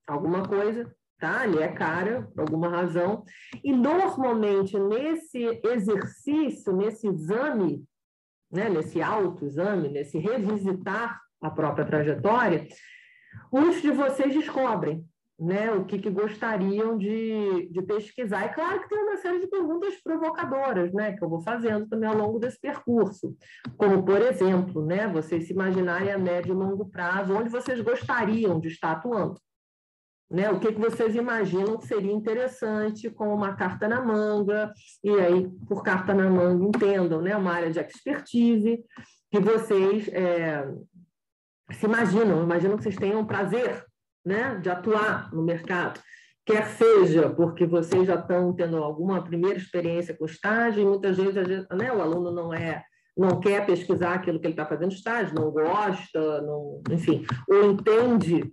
alguma coisa, tá? Ali é cara, por alguma razão. E, normalmente, nesse exercício, nesse exame né, nesse autoexame, nesse revisitar a própria trajetória, muitos de vocês descobrem né, o que, que gostariam de, de pesquisar. É claro que tem uma série de perguntas provocadoras, né, que eu vou fazendo também ao longo desse percurso. Como, por exemplo, né, vocês se imaginarem a médio e longo prazo, onde vocês gostariam de estar atuando. Né? O que, que vocês imaginam que seria interessante com uma carta na manga, e aí, por carta na manga, entendam, né? uma área de expertise, que vocês é, se imaginam, imaginam que vocês tenham prazer né? de atuar no mercado, quer seja porque vocês já estão tendo alguma primeira experiência com estágio, e muitas vezes né, o aluno não é não quer pesquisar aquilo que ele está fazendo estágio, não gosta, não, enfim, ou entende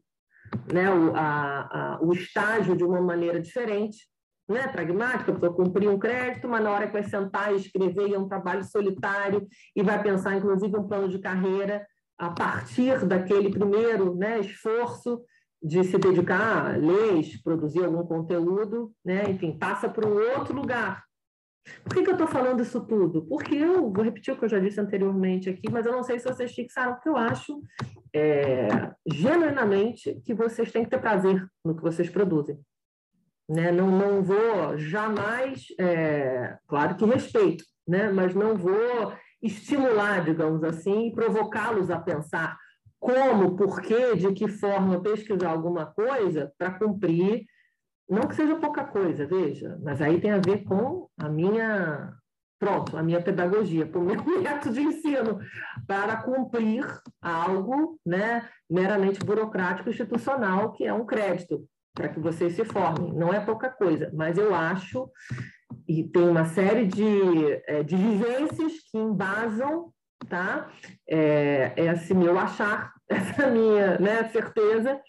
né, o, a, a, o estágio de uma maneira diferente, né, pragmática, para cumprir um crédito, mas na hora que vai sentar e escrever, é um trabalho solitário e vai pensar, inclusive, um plano de carreira a partir daquele primeiro né, esforço de se dedicar a leis, produzir algum conteúdo, né, enfim, passa para um outro lugar, por que, que eu estou falando isso tudo? Porque eu vou repetir o que eu já disse anteriormente aqui, mas eu não sei se vocês fixaram, porque eu acho é, genuinamente que vocês têm que ter prazer no que vocês produzem. Né? Não, não vou jamais, é, claro que respeito, né? mas não vou estimular, digamos assim, provocá-los a pensar como, por quê, de que forma pesquisar alguma coisa para cumprir, não que seja pouca coisa, veja, mas aí tem a ver com a minha, pronto, a minha pedagogia, com o meu método de ensino, para cumprir algo né, meramente burocrático institucional, que é um crédito, para que vocês se formem. Não é pouca coisa, mas eu acho, e tem uma série de, é, de vivências que embasam tá? É, esse meu achar, essa minha né, certeza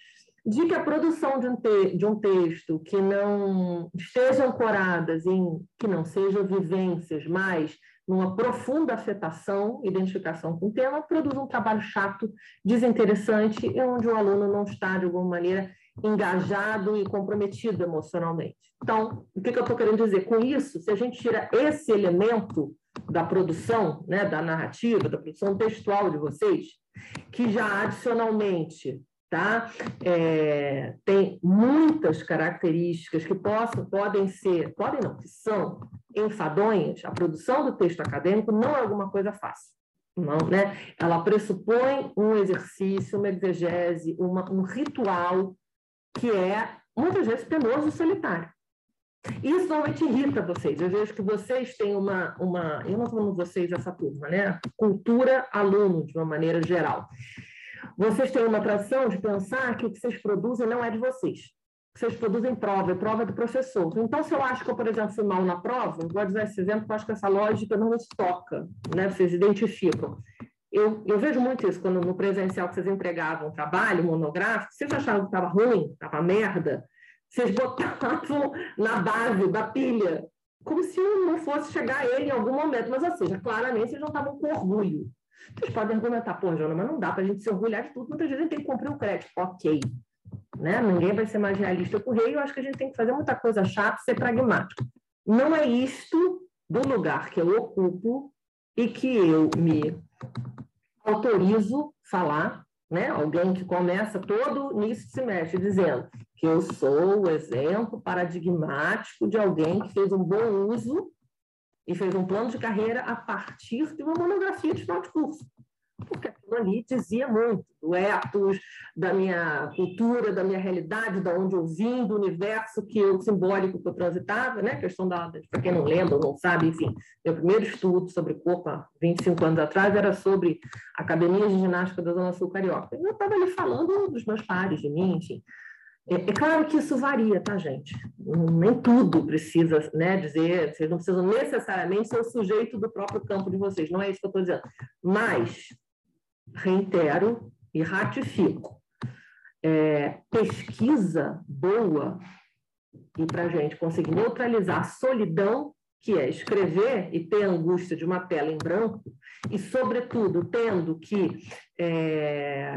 de que a produção de um, te, de um texto que não esteja ancoradas em que não sejam vivências, mas numa profunda afetação, identificação com o tema, produz um trabalho chato, desinteressante e onde o aluno não está, de alguma maneira, engajado e comprometido emocionalmente. Então, o que, que eu estou querendo dizer? Com isso, se a gente tira esse elemento da produção, né, da narrativa, da produção textual de vocês, que já adicionalmente tá, é, tem muitas características que possam, podem ser, podem não, que são enfadonhas, a produção do texto acadêmico não é alguma coisa fácil. Não, né? Ela pressupõe um exercício, uma exegese, uma, um ritual que é muitas vezes penoso e solitário. Isso normalmente irrita vocês. Eu vejo que vocês têm uma, uma eu não falando vocês, essa turma, né? Cultura aluno, de uma maneira geral. Vocês têm uma atração de pensar que o que vocês produzem não é de vocês. Vocês produzem prova, é prova do professor. Então, se eu acho que eu, por exemplo, fui mal na prova, vou usar esse exemplo, porque eu acho que essa lógica não nos toca, né? Vocês identificam. Eu, eu vejo muito isso quando no presencial que vocês entregavam trabalho monográfico, vocês achavam que estava ruim, estava merda, vocês botavam na base da pilha, como se não fosse chegar a ele em algum momento. Mas, ou seja, claramente vocês não estavam com orgulho. Vocês podem argumentar, pô, Jona, mas não dá para a gente se orgulhar de tudo, muitas vezes a gente tem que cumprir o crédito. Ok. Né? Ninguém vai ser mais realista que o rei, eu acho que a gente tem que fazer muita coisa chata, ser pragmático. Não é isto do lugar que eu ocupo e que eu me autorizo falar, né? Alguém que começa todo início de semestre dizendo que eu sou o exemplo paradigmático de alguém que fez um bom uso e fez um plano de carreira a partir de uma monografia de final de curso porque aquilo ali dizia muito do ethos, da minha cultura, da minha realidade, da onde eu vim, do universo que eu, simbólico que eu transitava, né? A questão da, para quem não lembra ou não sabe, enfim, meu primeiro estudo sobre corpo há 25 anos atrás era sobre Academia de Ginástica da Zona Sul Carioca. Eu estava ali falando dos meus pares, de mim, enfim. É, é, claro que isso varia, tá, gente? Nem tudo precisa né, dizer, vocês não precisam necessariamente ser o sujeito do próprio campo de vocês, não é isso que eu estou dizendo. Mas reitero e ratifico. É, pesquisa boa e para a gente conseguir neutralizar a solidão que é escrever e ter a angústia de uma tela em branco, e, sobretudo, tendo que, é,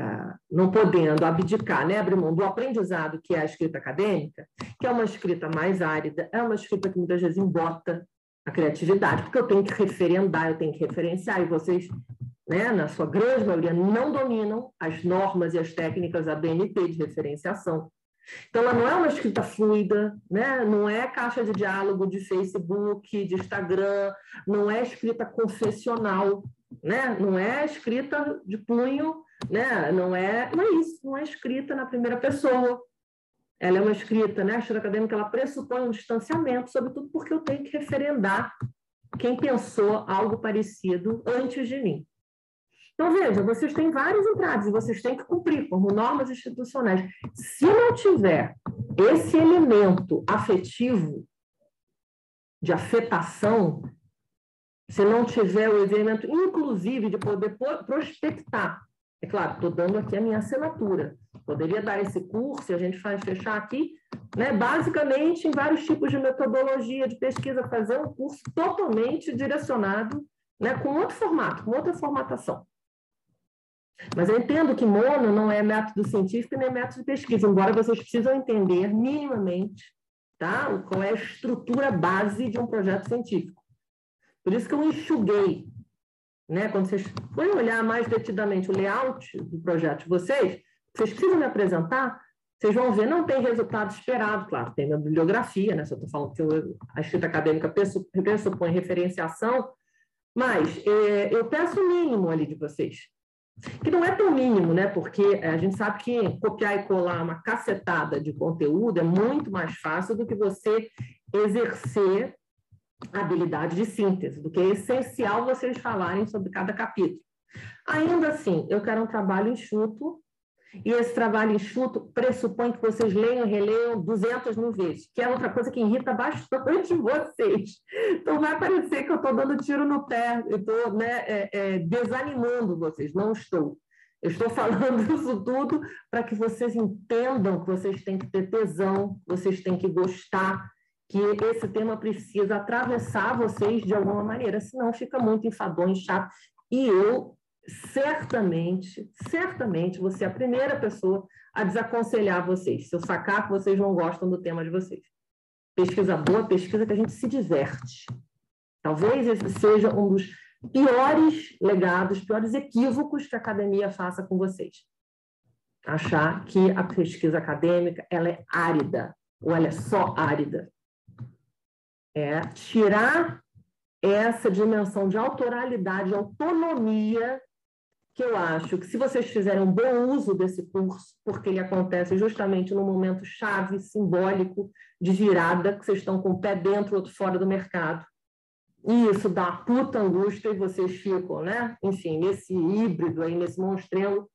não podendo abdicar, né, abrir mão do aprendizado que é a escrita acadêmica, que é uma escrita mais árida, é uma escrita que muitas vezes embota a criatividade, porque eu tenho que referendar, eu tenho que referenciar, e vocês né, na sua grande maioria, não dominam as normas e as técnicas da BNT de referenciação. Então, ela não é uma escrita fluida, né? não é caixa de diálogo de Facebook, de Instagram, não é escrita confessional, né? não é escrita de punho, né? não, é, não é isso, não é escrita na primeira pessoa. Ela é uma escrita, né? a escrita acadêmica, ela pressupõe um distanciamento, sobretudo porque eu tenho que referendar quem pensou algo parecido antes de mim. Então, veja, vocês têm vários entradas e vocês têm que cumprir como normas institucionais. Se não tiver esse elemento afetivo de afetação, se não tiver o elemento, inclusive, de poder prospectar, é claro, estou dando aqui a minha assinatura. Poderia dar esse curso e a gente faz fechar aqui, né, basicamente em vários tipos de metodologia de pesquisa, fazer um curso totalmente direcionado, né, com outro formato, com outra formatação. Mas eu entendo que mono não é método científico nem método de pesquisa, embora vocês precisam entender minimamente tá? qual é a estrutura base de um projeto científico. Por isso que eu enxuguei. Né? Quando vocês forem olhar mais detidamente o layout do projeto de vocês, vocês precisam me apresentar vocês vão ver, não tem resultado esperado, claro, tem na bibliografia, né? Eu estou falando que a escrita acadêmica pressupõe referenciação, mas é, eu peço o mínimo ali de vocês. Que não é tão mínimo, né? Porque a gente sabe que copiar e colar uma cacetada de conteúdo é muito mais fácil do que você exercer a habilidade de síntese, do que é essencial vocês falarem sobre cada capítulo. Ainda assim, eu quero um trabalho enxuto, e esse trabalho enxuto pressupõe que vocês leiam e releiam 200 mil vezes, que é outra coisa que irrita bastante vocês. Então, vai parecer que eu estou dando tiro no pé, eu estou né, é, é, desanimando vocês. Não estou. Eu estou falando isso tudo para que vocês entendam que vocês têm que ter tesão, vocês têm que gostar, que esse tema precisa atravessar vocês de alguma maneira, senão fica muito enfadonho, chato. E eu certamente, certamente, você é a primeira pessoa a desaconselhar vocês, se eu sacar que vocês não gostam do tema de vocês. Pesquisa boa, pesquisa que a gente se diverte. Talvez esse seja um dos piores legados, piores equívocos que a academia faça com vocês. Achar que a pesquisa acadêmica ela é árida, ou ela é só árida. É tirar essa dimensão de autoralidade, autonomia que eu acho que se vocês fizerem um bom uso desse curso, porque ele acontece justamente no momento chave, simbólico, de virada, que vocês estão com o pé dentro, outro fora do mercado. E isso dá puta angústia e vocês ficam, né? Enfim, nesse híbrido aí, nesse monstrelo,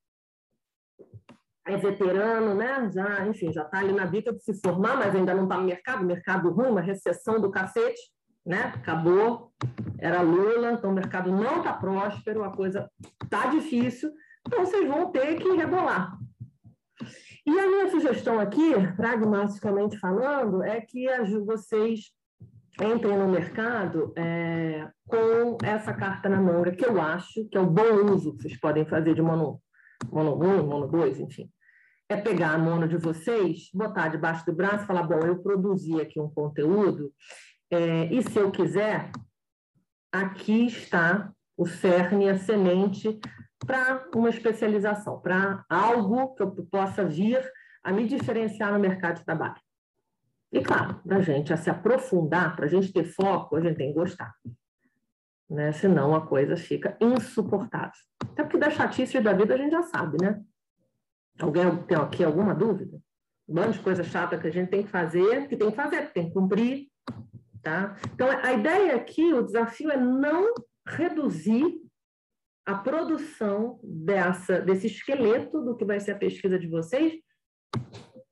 é veterano, né? Já, enfim, já está ali na bica de se formar, mas ainda não está no mercado, mercado ruim, uma recessão do cacete né? Acabou, era Lula, então o mercado não está próspero, a coisa está difícil, então vocês vão ter que rebolar. E a minha sugestão aqui, pragmaticamente falando, é que vocês entrem no mercado é, com essa carta na manga, que eu acho que é o bom uso que vocês podem fazer de mono, mono 1, mono 2, enfim. É pegar a mono de vocês, botar debaixo do braço e falar: bom, eu produzi aqui um conteúdo é, e se eu quiser, aqui está o cerne, a semente para uma especialização, para algo que eu possa vir a me diferenciar no mercado de trabalho. E claro, para a gente a se aprofundar, para a gente ter foco, a gente tem que gostar. Né? Senão a coisa fica insuportável. Até porque da chatice da vida a gente já sabe, né? Alguém tem aqui alguma dúvida? Um monte de coisa chata que a gente tem que fazer, que tem que fazer, tem que cumprir, Tá? Então, a ideia aqui, o desafio é não reduzir a produção dessa, desse esqueleto do que vai ser a pesquisa de vocês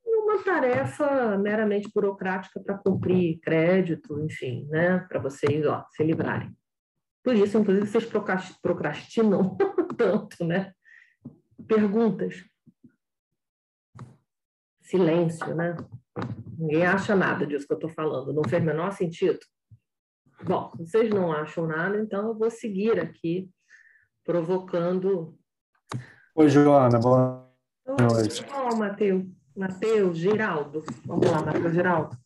uma tarefa meramente burocrática para cumprir crédito, enfim, né? para vocês ó, se livrarem. Por isso, inclusive, vocês procrastinam tanto, né? Perguntas. Silêncio, né? Ninguém acha nada disso que eu estou falando, não fez o menor sentido. Bom, vocês não acham nada, então eu vou seguir aqui provocando. Oi, Joana, boa noite. Ó, oh, Matheus. Matheus Giraldo. Vamos lá, Matheus Giraldo.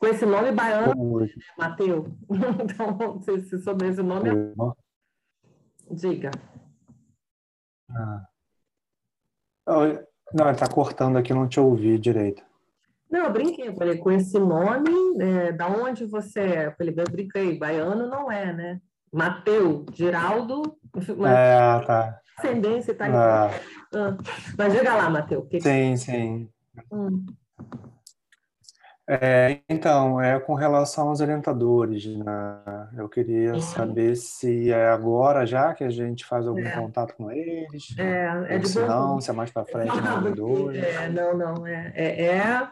Com esse nome baiano, Matheus. Então, se sobre esse nome. Oi, Diga. Ah. Não, ele está cortando aqui, não te ouvi direito. Não, eu brinquei, eu falei, com esse nome, é, da onde você é? Eu falei, eu brinquei, baiano não é, né? Mateu, Geraldo. É, tá. Ascendência italiana. Tá ah. Mas diga lá, Mateu. Que sim, sim. Hum. É, então, é com relação aos orientadores, né? Eu queria uhum. saber se é agora já que a gente faz algum é. contato com eles. É, é de se não, se é mais para frente, não, é, não, não, é, é, é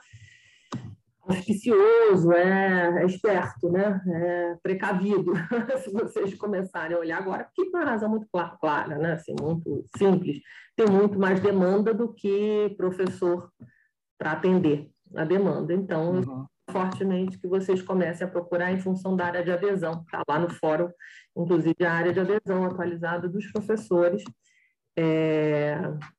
auspicioso, é, é, esperto, né? é precavido, se vocês começarem a olhar agora, porque tem uma razão muito clara, né? assim, muito simples, tem muito mais demanda do que professor para atender a demanda. Então, uhum. fortemente que vocês comecem a procurar em função da área de adesão, está lá no fórum, inclusive a área de adesão atualizada dos professores, é...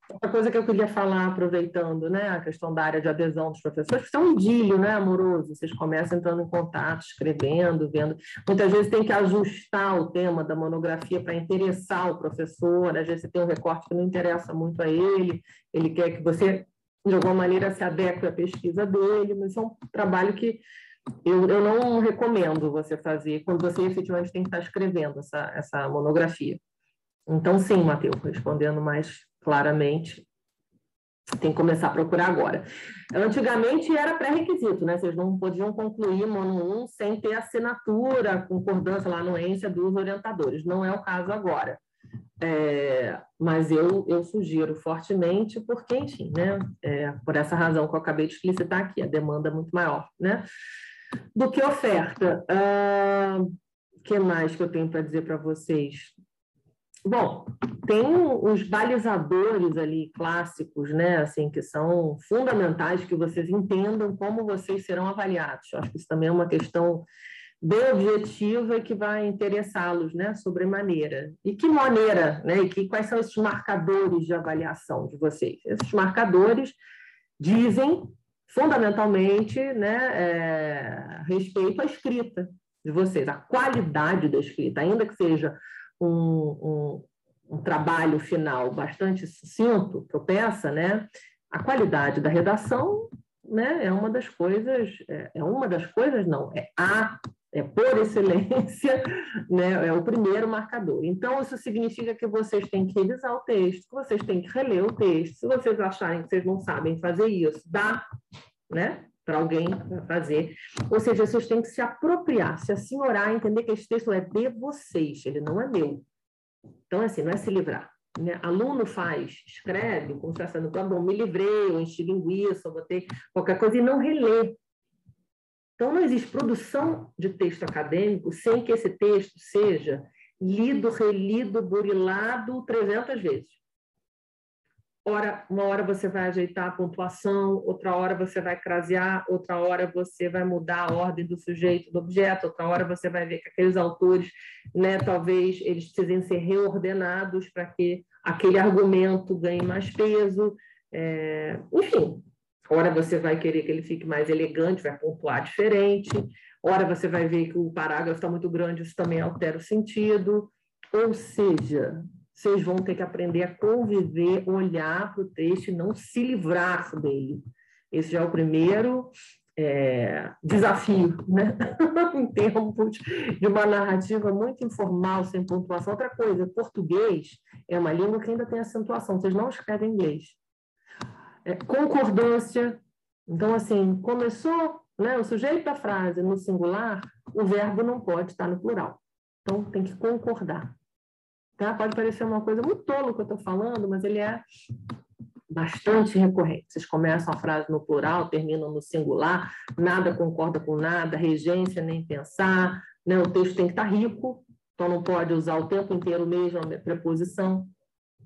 Outra coisa que eu queria falar, aproveitando né, a questão da área de adesão dos professores, que isso é um idílio né, amoroso, vocês começam entrando em contato, escrevendo, vendo. Muitas vezes tem que ajustar o tema da monografia para interessar o professor, às vezes você tem um recorte que não interessa muito a ele, ele quer que você de alguma maneira se adequa à pesquisa dele, mas é um trabalho que eu, eu não recomendo você fazer quando você efetivamente tem que estar escrevendo essa, essa monografia. Então, sim, Matheus, respondendo mais claramente, tem que começar a procurar agora. Antigamente era pré-requisito, né? Vocês não podiam concluir Mono 1 sem ter assinatura, concordância lá, anuência dos orientadores. Não é o caso agora. É, mas eu, eu sugiro fortemente, porque, enfim, né? É, por essa razão que eu acabei de explicitar aqui, a demanda é muito maior, né? Do que oferta. O ah, que mais que eu tenho para dizer para vocês? Bom, tem os balizadores ali clássicos, né, assim, que são fundamentais que vocês entendam como vocês serão avaliados. Eu acho que isso também é uma questão bem objetiva e que vai interessá-los, né, sobremaneira. E que maneira, né, e que, quais são esses marcadores de avaliação de vocês? Esses marcadores dizem, fundamentalmente, né, é, respeito à escrita de vocês, a qualidade da escrita, ainda que seja um, um, um trabalho final bastante sucinto, peça, né? A qualidade da redação né, é uma das coisas, é, é uma das coisas, não, é a, é por excelência, né, é o primeiro marcador. Então, isso significa que vocês têm que revisar o texto, que vocês têm que reler o texto. Se vocês acharem que vocês não sabem fazer isso, dá, né? para alguém fazer. Ou seja, vocês têm que se apropriar, se assenhorar, entender que esse texto é de vocês, ele não é meu. Então, assim, não é se livrar. Né? Aluno faz, escreve, como fosse no bom, me livrei, eu enchi linguiça, eu botei qualquer coisa e não relê. Então, não existe produção de texto acadêmico sem que esse texto seja lido, relido, burilado 300 vezes hora, uma hora você vai ajeitar a pontuação, outra hora você vai crasear, outra hora você vai mudar a ordem do sujeito do objeto, outra hora você vai ver que aqueles autores, né, talvez eles precisem ser reordenados para que aquele argumento ganhe mais peso. É, enfim, hora você vai querer que ele fique mais elegante, vai pontuar diferente, hora você vai ver que o parágrafo está muito grande, isso também altera o sentido. Ou seja, vocês vão ter que aprender a conviver, olhar para o texto e não se livrar dele. Esse já é o primeiro é, desafio, né? em termos de uma narrativa muito informal, sem pontuação. Outra coisa, português é uma língua que ainda tem acentuação, vocês não escrevem inglês. É, concordância. Então, assim, começou né, o sujeito da frase no singular, o verbo não pode estar no plural. Então, tem que concordar. Tá? Pode parecer uma coisa muito tolo que eu estou falando, mas ele é bastante recorrente. Vocês começam a frase no plural, terminam no singular, nada concorda com nada, regência nem pensar, né? o texto tem que estar rico, então não pode usar o tempo inteiro mesmo a preposição.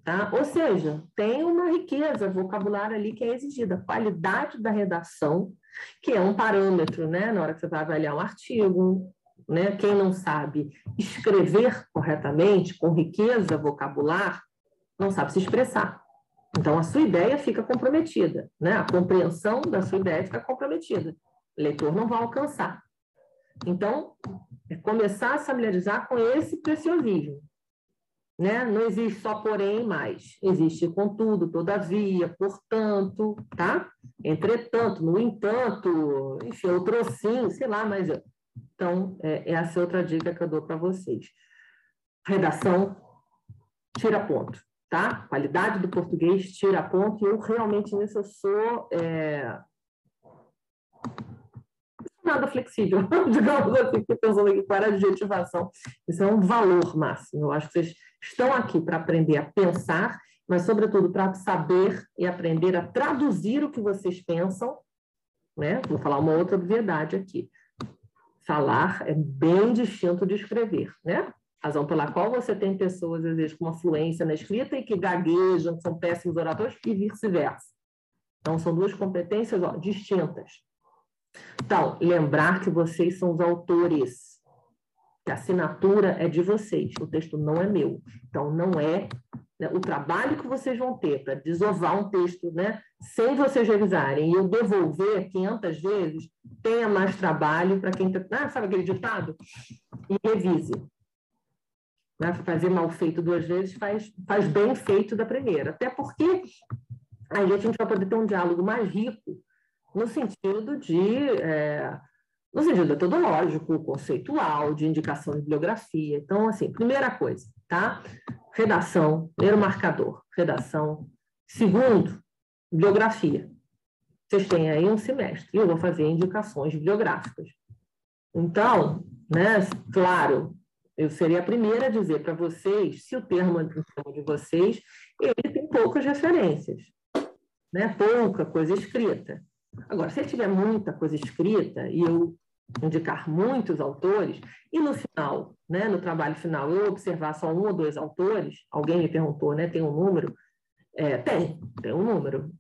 Tá? Ou seja, tem uma riqueza vocabulária ali que é exigida, qualidade da redação, que é um parâmetro, né? Na hora que você vai avaliar um artigo, né? Quem não sabe escrever corretamente, com riqueza vocabular, não sabe se expressar. Então, a sua ideia fica comprometida, né? A compreensão da sua ideia fica comprometida. O leitor não vai alcançar. Então, é começar a familiarizar com esse preciosismo. Né? Não existe só porém mais. Existe contudo, todavia, portanto, tá? Entretanto, no entanto, enfim, outro sim, sei lá, mas então, é, essa é outra dica que eu dou para vocês. Redação, tira ponto, tá? Qualidade do português, tira ponto. E eu realmente nisso eu sou é... nada flexível, digamos assim, pensando aqui para adjetivação. Isso é um valor máximo. Eu acho que vocês estão aqui para aprender a pensar, mas, sobretudo, para saber e aprender a traduzir o que vocês pensam. Né? Vou falar uma outra obviedade aqui falar é bem distinto de escrever, né? Razão pela qual você tem pessoas, às vezes, com uma fluência na escrita e que gaguejam, que são péssimos oradores, e vice-versa. Então, são duas competências ó, distintas. Então, lembrar que vocês são os autores, que a assinatura é de vocês, o texto não é meu. Então, não é né, o trabalho que vocês vão ter para desovar um texto, né, sem vocês revisarem, e eu devolver 500 vezes, tenha mais trabalho para quem... Tá, ah, sabe aquele ditado? E revise. Né? Fazer mal feito duas vezes faz, faz bem feito da primeira. Até porque aí a gente vai poder ter um diálogo mais rico no sentido de é, no sentido metodológico, conceitual, de indicação de bibliografia. Então, assim, primeira coisa, tá? Redação, primeiro marcador, redação. Segundo, bibliografia. Vocês têm aí um semestre, eu vou fazer indicações bibliográficas. Então, né, claro, eu seria a primeira a dizer para vocês se o termo de vocês ele tem poucas referências, né? pouca coisa escrita. Agora, se tiver muita coisa escrita e eu indicar muitos autores, e no final, né, no trabalho final, eu observar só um ou dois autores, alguém me perguntou, né, tem um número? É, tem, tem um número.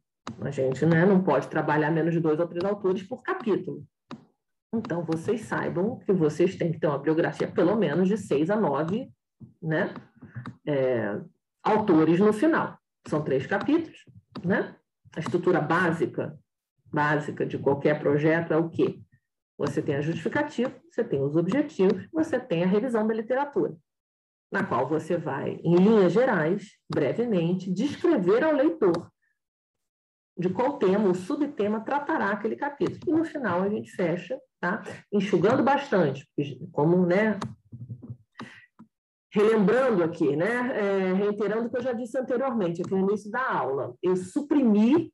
A gente né, não pode trabalhar menos de dois ou três autores por capítulo. Então, vocês saibam que vocês têm que ter uma biografia pelo menos de seis a nove né, é, autores no final. São três capítulos. Né? A estrutura básica, básica de qualquer projeto é o quê? Você tem a justificativa, você tem os objetivos, você tem a revisão da literatura, na qual você vai, em linhas gerais, brevemente, descrever ao leitor de qual tema, o subtema tratará aquele capítulo. E no final a gente fecha, tá? Enxugando bastante, como, né? Relembrando aqui, né? É, reiterando o que eu já disse anteriormente, aqui no início da aula, eu suprimi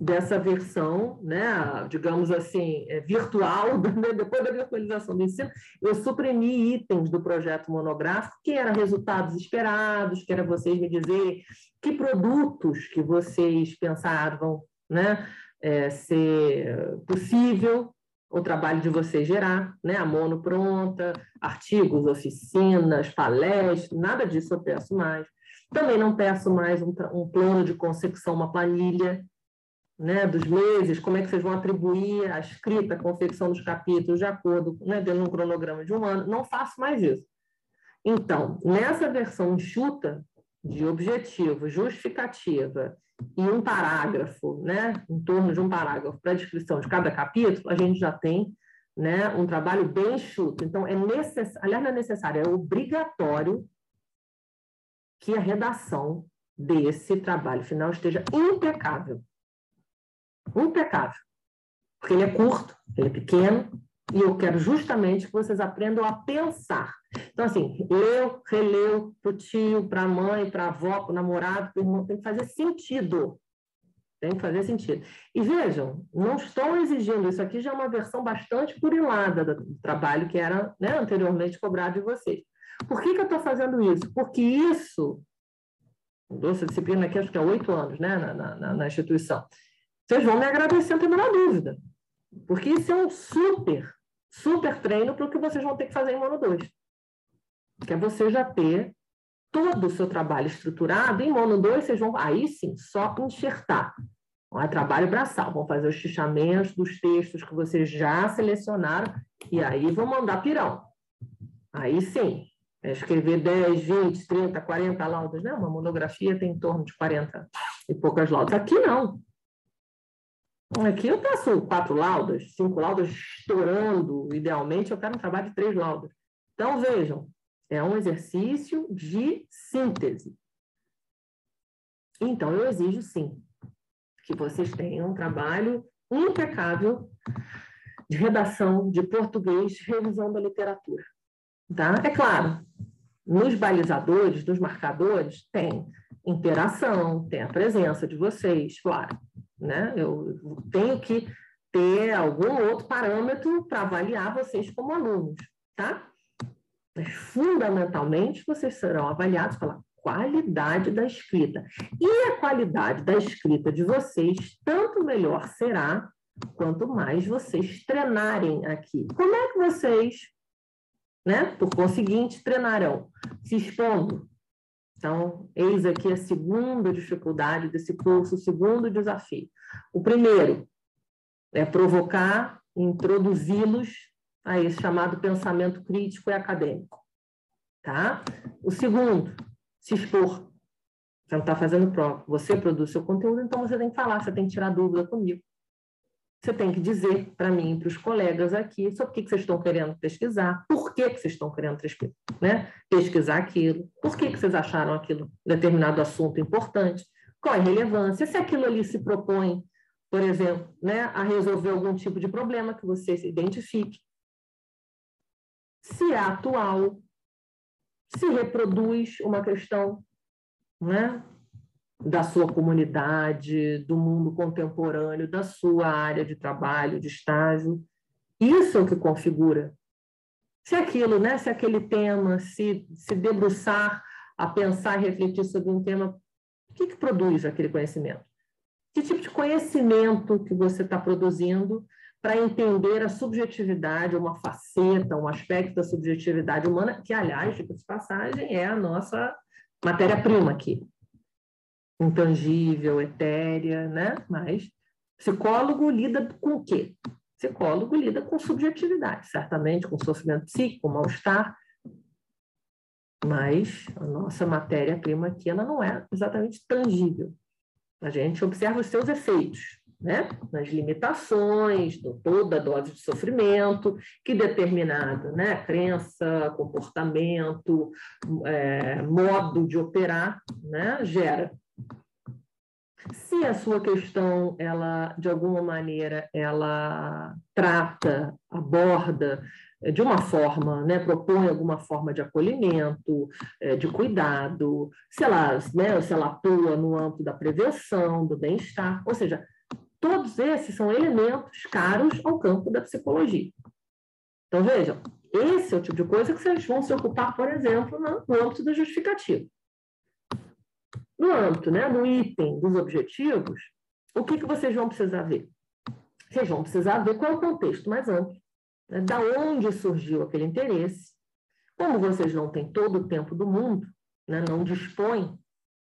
dessa versão, né, digamos assim, é, virtual, né, depois da virtualização do ensino, eu suprimi itens do projeto monográfico, que eram resultados esperados, que era vocês me dizer que produtos que vocês pensavam né, é, ser possível o trabalho de vocês gerar, né, a mono pronta, artigos, oficinas, palestras, nada disso eu peço mais. Também não peço mais um, um plano de consecução, uma planilha, né, dos meses, como é que vocês vão atribuir a escrita, a confecção dos capítulos de acordo, né, dentro de um cronograma de um ano. Não faço mais isso. Então, nessa versão enxuta de objetivo, justificativa e um parágrafo, né, em torno de um parágrafo para a descrição de cada capítulo, a gente já tem né, um trabalho bem enxuto. Então, é necessário, aliás, não é necessário, é obrigatório que a redação desse trabalho final esteja impecável impecável. Porque ele é curto, ele é pequeno, e eu quero justamente que vocês aprendam a pensar. Então, assim, leu, releu para o tio, para a mãe, para a avó, para o namorado, para o irmão, tem que fazer sentido. Tem que fazer sentido. E vejam, não estou exigindo, isso aqui já é uma versão bastante purilada do trabalho que era né, anteriormente cobrado de vocês. Por que, que eu estou fazendo isso? Porque isso, essa disciplina aqui acho que há oito anos né, na, na, na instituição, vocês vão me agradecer, não tem a menor dúvida. Porque isso é um super, super treino para o que vocês vão ter que fazer em Mono 2. Que é você já ter todo o seu trabalho estruturado. Em Mono 2, vocês vão, aí sim, só enxertar. Não é trabalho braçal. Vão fazer os fichamentos dos textos que vocês já selecionaram e aí vão mandar pirão. Aí sim, é escrever 10, 20, 30, 40 laudas. Né? Uma monografia tem em torno de 40 e poucas laudas. Aqui não. Aqui eu peço quatro laudas, cinco laudas estourando, idealmente eu quero um trabalho de três laudas. Então, vejam, é um exercício de síntese. Então, eu exijo sim que vocês tenham um trabalho impecável de redação de português, revisão da literatura. Tá? É claro, nos balizadores, nos marcadores, tem interação, tem a presença de vocês, claro né? Eu tenho que ter algum outro parâmetro para avaliar vocês como alunos, tá? Mas, fundamentalmente, vocês serão avaliados pela qualidade da escrita. E a qualidade da escrita de vocês, tanto melhor será, quanto mais vocês treinarem aqui. Como é que vocês, né, por conseguinte, treinarão? Se expondo, então, eis aqui a segunda dificuldade desse curso, o segundo desafio. O primeiro é provocar, introduzi-los a esse chamado pensamento crítico e acadêmico. Tá? O segundo, se expor. Você não está fazendo prova. Você produz seu conteúdo, então você tem que falar, você tem que tirar dúvida comigo. Você tem que dizer para mim e para os colegas aqui sobre o que, vocês estão querendo pesquisar, por que, que vocês estão querendo né, pesquisar aquilo, por que, que vocês acharam aquilo, determinado assunto importante, qual é a relevância, se aquilo ali se propõe, por exemplo, né, a resolver algum tipo de problema que você se identifique, se é atual, se reproduz uma questão né, da sua comunidade, do mundo contemporâneo, da sua área de trabalho, de estágio. Isso é o que configura. Se aquilo, né, se aquele tema, se, se debruçar a pensar refletir sobre um tema, o que, que produz aquele conhecimento? Que tipo de conhecimento que você está produzindo para entender a subjetividade, uma faceta, um aspecto da subjetividade humana, que, aliás, de passagem, é a nossa matéria-prima aqui. Intangível, etérea, né? Mas psicólogo lida com o quê? Psicólogo lida com subjetividade, certamente, com sofrimento psíquico, mal-estar, mas a nossa matéria-prima aqui ela não é exatamente tangível. A gente observa os seus efeitos, né? nas limitações, toda a dose de sofrimento que determinado, né? crença, comportamento, é, modo de operar, né? gera. Se a sua questão, ela, de alguma maneira, ela trata, aborda de uma forma, né, propõe alguma forma de acolhimento, é, de cuidado, se ela, né, se ela atua no âmbito da prevenção, do bem-estar, ou seja, todos esses são elementos caros ao campo da psicologia. Então, vejam, esse é o tipo de coisa que vocês vão se ocupar, por exemplo, no âmbito da justificativa. No âmbito, né, no item dos objetivos, o que, que vocês vão precisar ver? Vocês vão precisar ver qual é o contexto mais amplo, né, da onde surgiu aquele interesse. Como vocês não têm todo o tempo do mundo, né, não dispõem,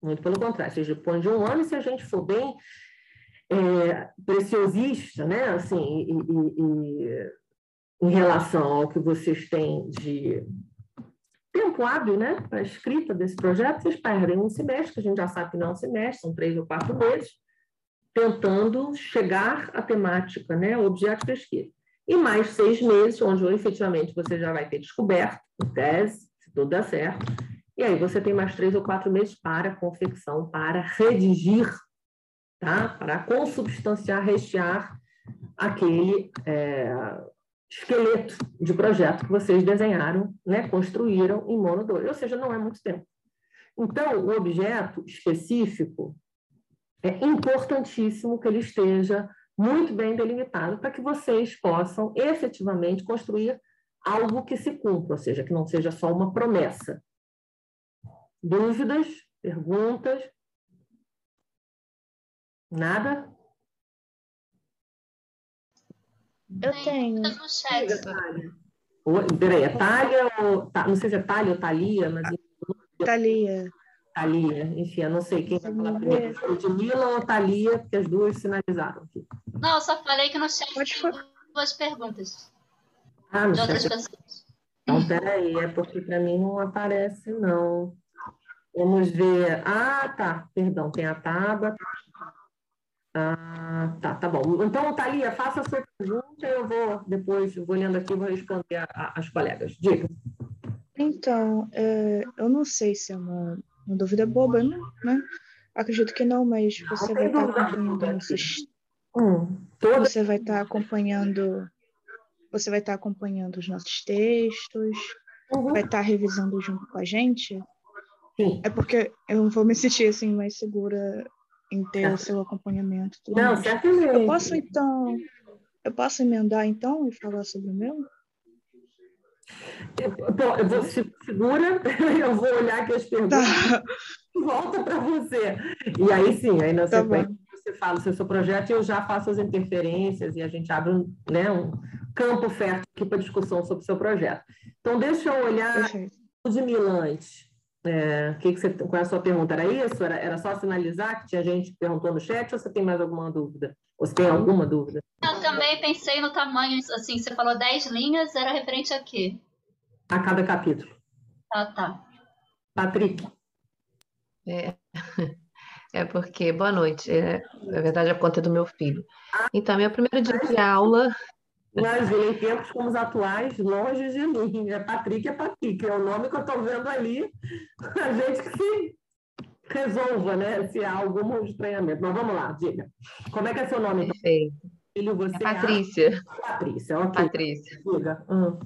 muito pelo contrário, vocês dispõem de um ano e se a gente for bem é, preciosista, né, assim, e, e, e, em relação ao que vocês têm de tempo hábil né, para a escrita desse projeto, vocês perdem um semestre, que a gente já sabe que não é um semestre, são três ou quatro meses, tentando chegar à temática, né, o objeto de pesquisa. E mais seis meses, onde efetivamente você já vai ter descoberto, em tese, se tudo der certo, e aí você tem mais três ou quatro meses para confecção, para redigir, tá? para consubstanciar, rechear aquele é, esqueleto de projeto que vocês desenharam, né, construíram em Mono 2, ou seja, não é muito tempo. Então, o objeto específico é importantíssimo que ele esteja muito bem delimitado para que vocês possam efetivamente construir algo que se cumpra, ou seja, que não seja só uma promessa. Dúvidas? Perguntas? Nada? Eu tenho. Peraí, é Thalia ou. Não sei se é Thalia ou Thalia, mas. Thalia. Thalia, enfim, eu não sei quem vai falar primeiro. Ludmilla ou Thalia, porque as duas sinalizaram aqui. Não, eu só falei que no chat tem duas perguntas. Ah, no chat. Pessoas. Então, peraí, é porque para mim não aparece, não. Vamos ver. Ah, tá, perdão, tem a Tabata. Ah, tá, tá bom. Então, Thalia, faça a sua pergunta, eu vou depois, vou lendo aqui, vou responder a, a, as colegas. Diga. Então, é, eu não sei se é uma, uma dúvida boba, né? né? Acredito que não, mas você vai estar acompanhando nossos... Hum, você vai estar acompanhando você vai estar acompanhando os nossos textos, uhum. vai estar revisando junto com a gente. Sim. É porque eu vou me sentir assim mais segura em ter o seu acompanhamento. Não, mais. certamente. Eu posso então, eu posso emendar então e falar sobre o meu? Bom, eu vou, segura, eu vou olhar aqui as perguntas tá. volta para você. E aí sim, aí na tá sequência bom. você fala o seu, seu projeto e eu já faço as interferências e a gente abre um, né, um campo fértil aqui para discussão sobre o seu projeto. Então, deixa eu olhar o de Milante. É, que que você, qual é a sua pergunta? Era isso? Era, era só sinalizar que tinha gente que perguntou no chat ou você tem mais alguma dúvida? Ou você tem alguma dúvida? Eu também pensei no tamanho, assim, você falou 10 linhas, era referente a quê? A cada capítulo. Ah, tá. Patrick. É, é porque, boa noite, é, na verdade a conta é do meu filho. Então, meu primeiro dia de aula Imagina, em tempos como os atuais, longe de mim. É Patrick, é Patrick. É o nome que eu estou vendo ali. A gente que resolva, né, se há algum estranhamento. Mas vamos lá, diga. Como é que é seu nome? Perfeito. Filho, você é Patrícia. Patrícia, ok. Patrícia. Diga. Uhum.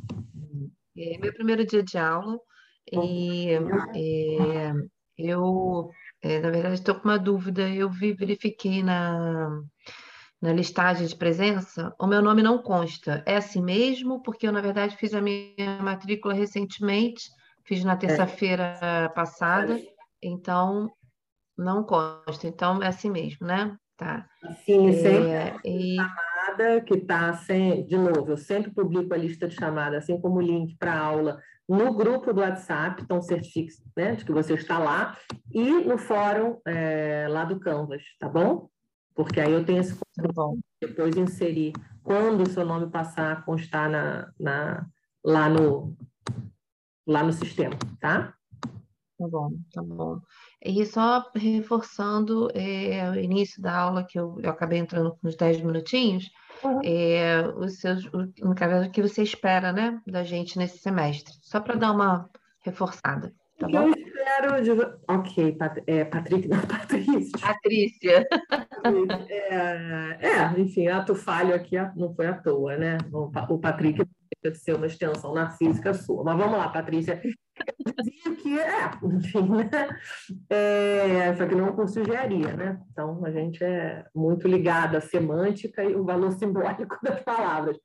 É meu primeiro dia de aula e é, eu, é, na verdade, estou com uma dúvida. Eu vi, verifiquei na, na listagem de presença, o meu nome não consta. É assim mesmo? Porque eu, na verdade, fiz a minha matrícula recentemente, fiz na terça-feira passada, então não consta. Então, é assim mesmo, né? Tá. Sim, sempre. E... Chamada que está sem, de novo, eu sempre publico a lista de chamada, assim como o link para aula no grupo do WhatsApp, então certifique né, de que você está lá, e no fórum é, lá do Canvas, tá bom? Porque aí eu tenho esse tá bom. depois inserir quando o seu nome passar a constar na, na, lá, no, lá no sistema, tá? Tá bom, tá bom. E só reforçando é, o início da aula, que eu, eu acabei entrando com uns 10 minutinhos, uhum. é, os seus, o, no caso, que você espera né, da gente nesse semestre, só para dar uma reforçada. Tá bom? Eu espero. De... Ok, Pat... é, Patrick, não, Patrícia. Patrícia. É, é, enfim, ato falho aqui não foi à toa, né? O Patrick deve ser uma extensão narcísica sua. Mas vamos lá, Patrícia. Eu dizia que é, enfim, né? É, só que não é um curso de engenharia, né? Então a gente é muito ligado à semântica e o valor simbólico das palavras.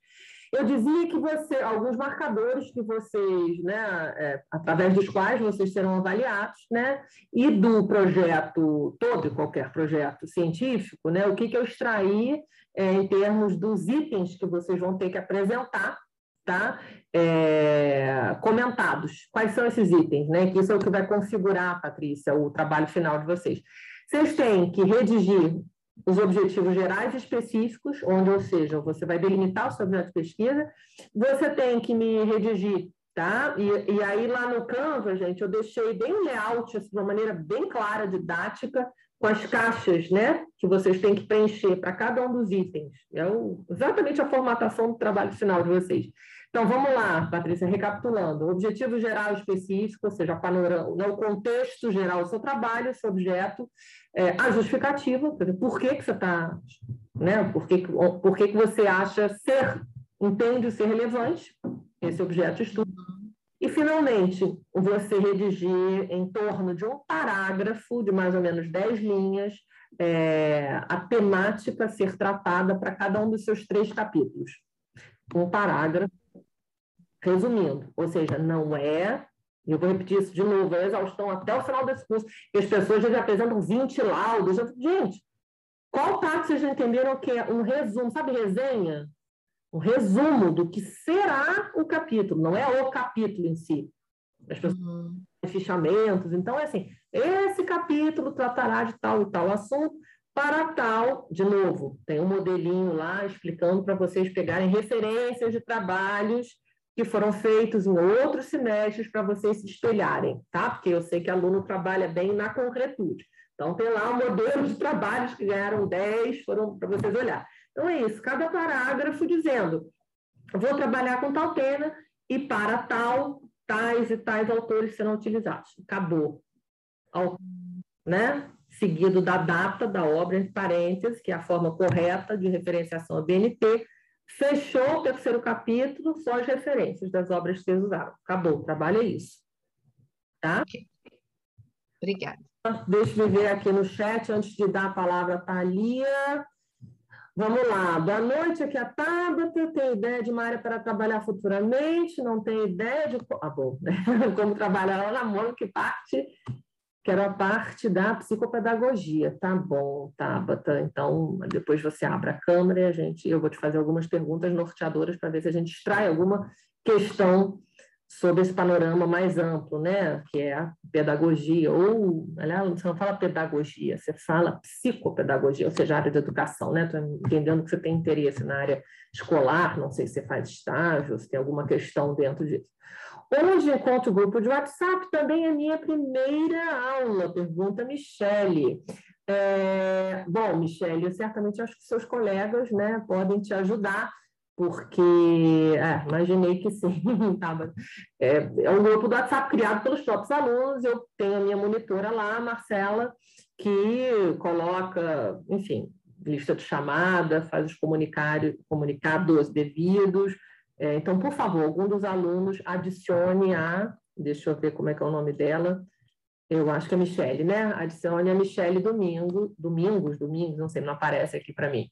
Eu dizia que você, alguns marcadores que vocês, né, é, através dos quais vocês serão avaliados, né, e do projeto, todo e qualquer projeto científico, né, o que, que eu extraí é, em termos dos itens que vocês vão ter que apresentar, tá, é, comentados. Quais são esses itens, né, que isso é o que vai configurar, Patrícia, o trabalho final de vocês. Vocês têm que redigir os objetivos gerais específicos, onde, ou seja, você vai delimitar o seu objeto de pesquisa, você tem que me redigir, tá? E, e aí lá no Canva, gente, eu deixei bem layout, assim, de uma maneira bem clara, didática, com as caixas, né, que vocês têm que preencher para cada um dos itens. É o, exatamente a formatação do trabalho final de vocês. Então, vamos lá, Patrícia, recapitulando. O objetivo geral específico, ou seja, panorama, né, o contexto geral do seu trabalho, seu objeto, é, a justificativa, por que, que você está, né, por, que, por que, que você acha ser, entende ser relevante, esse objeto de estudo. E, finalmente, você redigir em torno de um parágrafo de mais ou menos 10 linhas, é, a temática a ser tratada para cada um dos seus três capítulos. Um parágrafo Resumindo, ou seja, não é, e eu vou repetir isso de novo, é exaustão até o final desse curso, e as pessoas já apresentam 20 laudos. Gente, qual parte vocês já entenderam que é um resumo, sabe resenha? Um resumo do que será o capítulo, não é o capítulo em si. As pessoas uhum. fichamentos. Então, é assim, esse capítulo tratará de tal e tal assunto, para tal, de novo, tem um modelinho lá explicando para vocês pegarem referências de trabalhos que foram feitos em outros semestres para vocês se espelharem, tá? Porque eu sei que aluno trabalha bem na concretude. Então, tem lá um modelo de trabalhos que ganharam 10, foram para vocês olhar. Então, é isso, cada parágrafo dizendo, vou trabalhar com tal pena e para tal, tais e tais autores serão utilizados. Acabou. Né? Seguido da data da obra, entre parênteses, que é a forma correta de referenciação a BNT, Fechou o terceiro capítulo, só as referências das obras que vocês usaram. Acabou, o trabalho é isso. Tá? Okay. Obrigada. Deixa eu ver aqui no chat, antes de dar a palavra para a Lia. Vamos lá. Boa noite, aqui é a Tabata. Tem ideia de uma área para trabalhar futuramente? Não tem ideia de ah, bom, como trabalhar lá na mão, que parte que era a parte da psicopedagogia. Tá bom, Tabata. Então, depois você abre a câmera e a gente, eu vou te fazer algumas perguntas norteadoras para ver se a gente extrai alguma questão sobre esse panorama mais amplo, né? Que é a pedagogia, ou, aliás, você não fala pedagogia, você fala psicopedagogia, ou seja, área de educação, né? Estou entendendo que você tem interesse na área escolar, não sei se você faz estágio, se tem alguma questão dentro disso. Onde encontro o grupo de WhatsApp também é minha primeira aula, pergunta Michele. É, bom, Michele, eu certamente acho que seus colegas né, podem te ajudar. porque é, imaginei que sim. é, é um grupo do WhatsApp criado pelos próprios alunos. Eu tenho a minha monitora lá, a Marcela, que coloca, enfim, lista de chamada, faz os comunicados devidos. É, então, por favor, algum dos alunos adicione a, deixa eu ver como é que é o nome dela, eu acho que é Michele, né? Adicione a Michele Domingo, Domingos, Domingos, não sei, não aparece aqui para mim.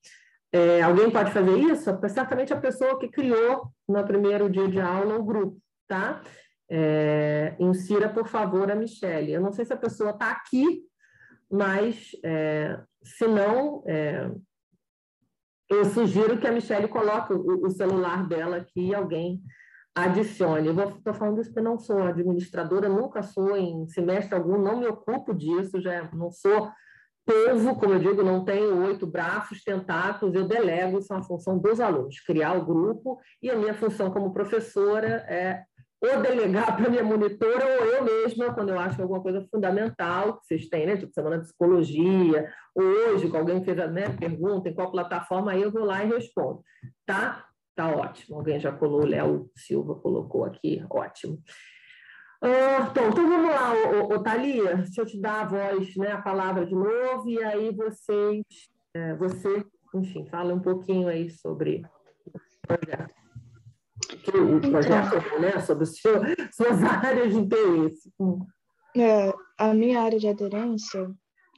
É, alguém pode fazer isso? Certamente a pessoa que criou no primeiro dia de aula o grupo, tá? É, insira, por favor, a Michelle. Eu não sei se a pessoa está aqui, mas é, se não, é, eu sugiro que a Michelle coloque o, o celular dela aqui e alguém adicione. Eu estou falando isso porque não sou administradora, nunca sou em semestre algum, não me ocupo disso, já não sou povo, como eu digo, não tenho oito braços, tentáculos, eu delego, isso é uma função dos alunos, criar o grupo, e a minha função como professora é ou delegar para minha monitora ou eu mesma, quando eu acho alguma coisa fundamental que vocês têm, né? Tipo semana de psicologia, ou hoje, que alguém fez a né, pergunta em qual plataforma, aí eu vou lá e respondo. Tá? Tá ótimo. Alguém já colou, o Léo Silva colocou aqui, ótimo. Então, então vamos lá, Thalia, deixa eu te dar a voz, né, a palavra de novo, e aí vocês, é, você, enfim, fala um pouquinho aí sobre o projeto. O então. projeto, então, né, sobre seu, suas áreas de interesse. É, a minha área de aderência,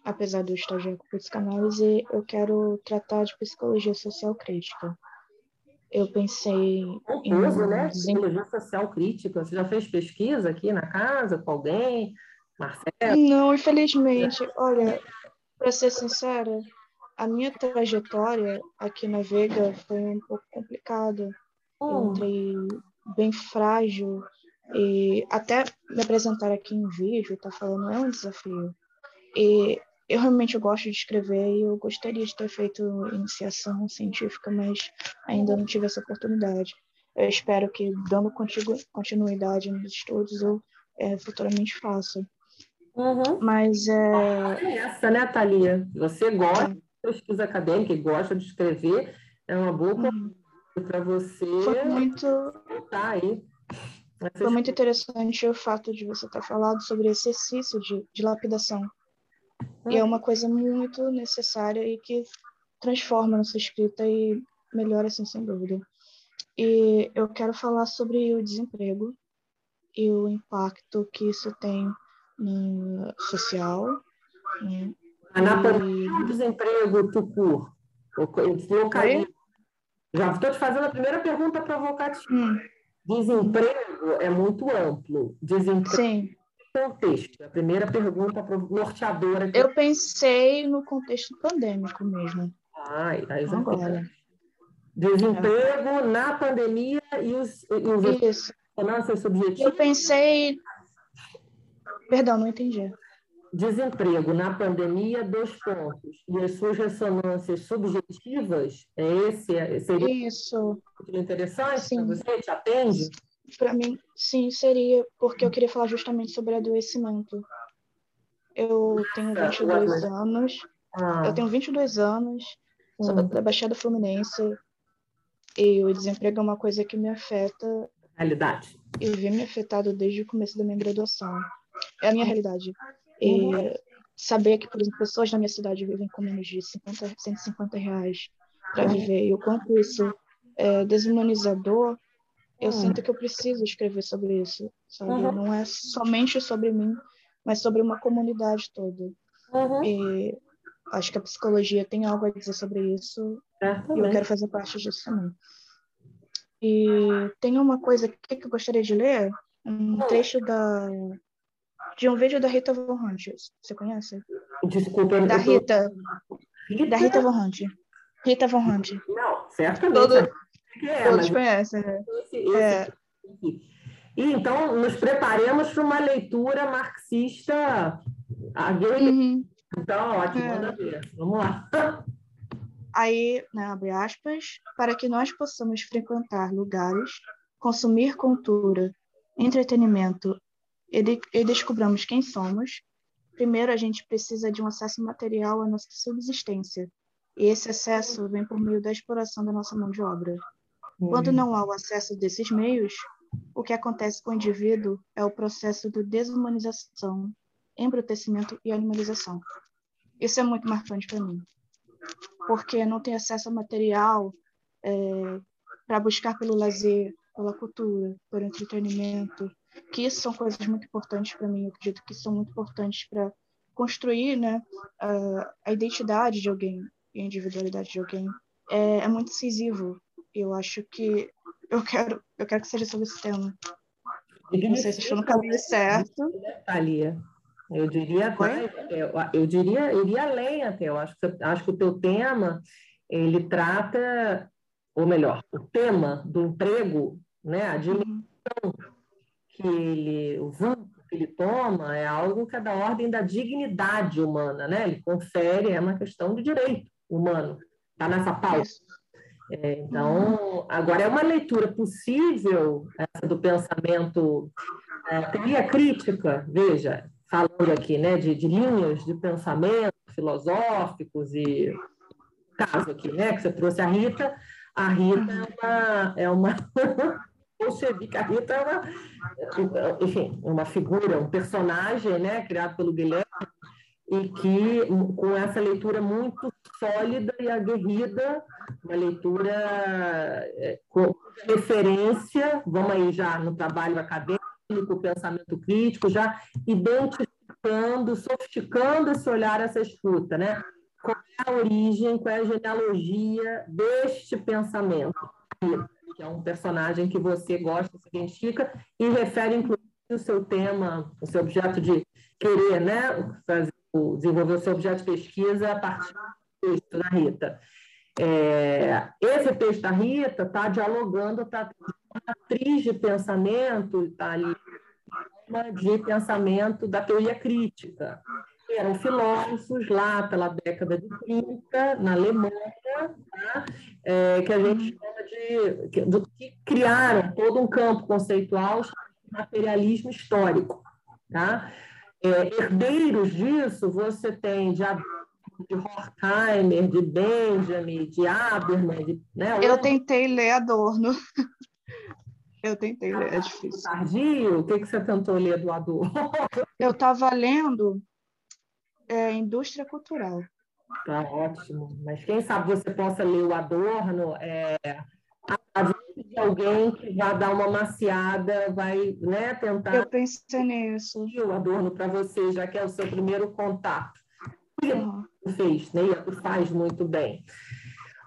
apesar do estagiário com psicanálise, eu quero tratar de psicologia social crítica eu pensei Confuso, em... né? Psicologia social crítica. Você já fez pesquisa aqui na casa com alguém? Marcelo? Não, infelizmente. Olha, para ser sincera, a minha trajetória aqui na Veiga foi um pouco complicada. Eu hum. entrei bem frágil e até me apresentar aqui em vídeo, tá falando, é um desafio. E eu realmente gosto de escrever e eu gostaria de ter feito iniciação científica, mas ainda não tive essa oportunidade. Eu espero que, dando continuidade nos estudos, eu é, futuramente faça. Uhum. Mas é... é essa, né, Thalia? Você gosta é. de pesquisa acadêmica e gosta de escrever, é uma boa uhum. Para você. Foi muito. Tá aí. Foi muito interessante o fato de você ter falado sobre exercício de, de lapidação. E é uma coisa muito necessária e que transforma nossa escrita e melhora, assim, sem dúvida. E eu quero falar sobre o desemprego e o impacto que isso tem no social. Né? Na pandemia, o desemprego, Tucur, localiza. Já estou te fazendo a primeira pergunta provocativa. Hum. Desemprego é muito amplo. Desemprego Sim contexto? A primeira pergunta norteadora. Eu pensei no contexto pandêmico mesmo. Ai, aí já Agora. Desemprego é. na pandemia e os, e os Isso. subjetivos. Eu pensei. Perdão, não entendi. Desemprego na pandemia, dois pontos. E as suas ressonâncias subjetivas, é esse? É, seria Isso. interessante para você? Te atende? Para mim, sim, seria, porque eu queria falar justamente sobre adoecimento. Eu tenho 22 anos. Ah. Eu tenho 22 anos, sou hum. da Baixada Fluminense, e o desemprego é uma coisa que me afeta. Realidade. E vem me afetado desde o começo da minha graduação. É a minha realidade. E saber que, por exemplo, pessoas na minha cidade vivem com menos de 50, 150 reais para viver, e o quanto isso é desumanizador eu hum. sinto que eu preciso escrever sobre isso, sabe? Uhum. Não é somente sobre mim, mas sobre uma comunidade toda. Uhum. E acho que a psicologia tem algo a dizer sobre isso. E eu quero fazer parte disso também. E tem uma coisa aqui que eu gostaria de ler, um hum. trecho da de um vídeo da Rita Von Hunt. Você conhece? Desculpa. Da Rita. Rita? Da Rita Von Hunt. Rita Von Hunt. Não, certamente. Todo, é, Todos conhecem, né? Esse, esse é. E então nos preparemos para uma leitura marxista a Uhum. Então, ótimo, é. manda ver. Vamos lá. Aí, né, abre aspas, para que nós possamos frequentar lugares, consumir cultura, entretenimento e, de, e descobramos quem somos, primeiro a gente precisa de um acesso material à nossa subsistência. E esse acesso vem por meio da exploração da nossa mão de obra. Quando não há o acesso desses meios, o que acontece com o indivíduo é o processo de desumanização, embrutecimento e animalização. Isso é muito marcante para mim, porque não tem acesso ao material é, para buscar pelo lazer, pela cultura, pelo entretenimento, que isso são coisas muito importantes para mim. Eu acredito que são muito importantes para construir né, a, a, identidade de alguém e a individualidade de alguém. É, é muito decisivo. Eu acho que eu quero, eu quero que seja sobre esse tema. Não sei se estou no caminho certo. Thalia. Eu diria mais, eu, eu diria, iria além até. Eu acho que, acho que o teu tema ele trata, ou melhor, o tema do emprego, né, a dimensão que ele, o vulto que ele toma é algo que é da ordem da dignidade humana, né? Ele confere, é uma questão de direito humano. Está nessa pauta. É, então, agora é uma leitura possível essa do pensamento, é, teoria crítica, veja, falando aqui, né, de, de linhas de pensamento filosóficos e caso aqui, né, que você trouxe a Rita, a Rita é uma, é uma bolchevique, a Rita é uma, enfim, uma figura, um personagem, né, criado pelo Guilherme, e que com essa leitura muito sólida e aguerrida, uma leitura é, com referência, vamos aí já no trabalho acadêmico, pensamento crítico, já identificando, sofisticando esse olhar, essa escuta, né? Qual é a origem, qual é a genealogia deste pensamento? Que é um personagem que você gosta, se identifica e refere, inclusive, o seu tema, o seu objeto de querer, né? Fazer desenvolver o seu objeto de pesquisa a partir do texto da Rita. É, esse texto da Rita está dialogando, está uma atriz de pensamento, está ali, de pensamento da teoria crítica. Eram filósofos lá pela década de 30, na Alemanha, tá? é, que a gente chama de. Que, do, que criaram todo um campo conceitual chamado materialismo histórico. Tá? É, herdeiros disso, você tem de, de Horkheimer, de Benjamin, de Habermas. De, né, Eu tentei ler Adorno. Eu tentei ler, é difícil. Tardio? O que, que você tentou ler do Adorno? Eu estava lendo é, Indústria Cultural. Tá ótimo. Mas quem sabe você possa ler o Adorno é, de alguém que vai dar uma maciada, vai né, tentar. Eu pensei nisso. O adorno para você, já que é o seu primeiro contato. Uhum. Fez, né? E faz muito bem.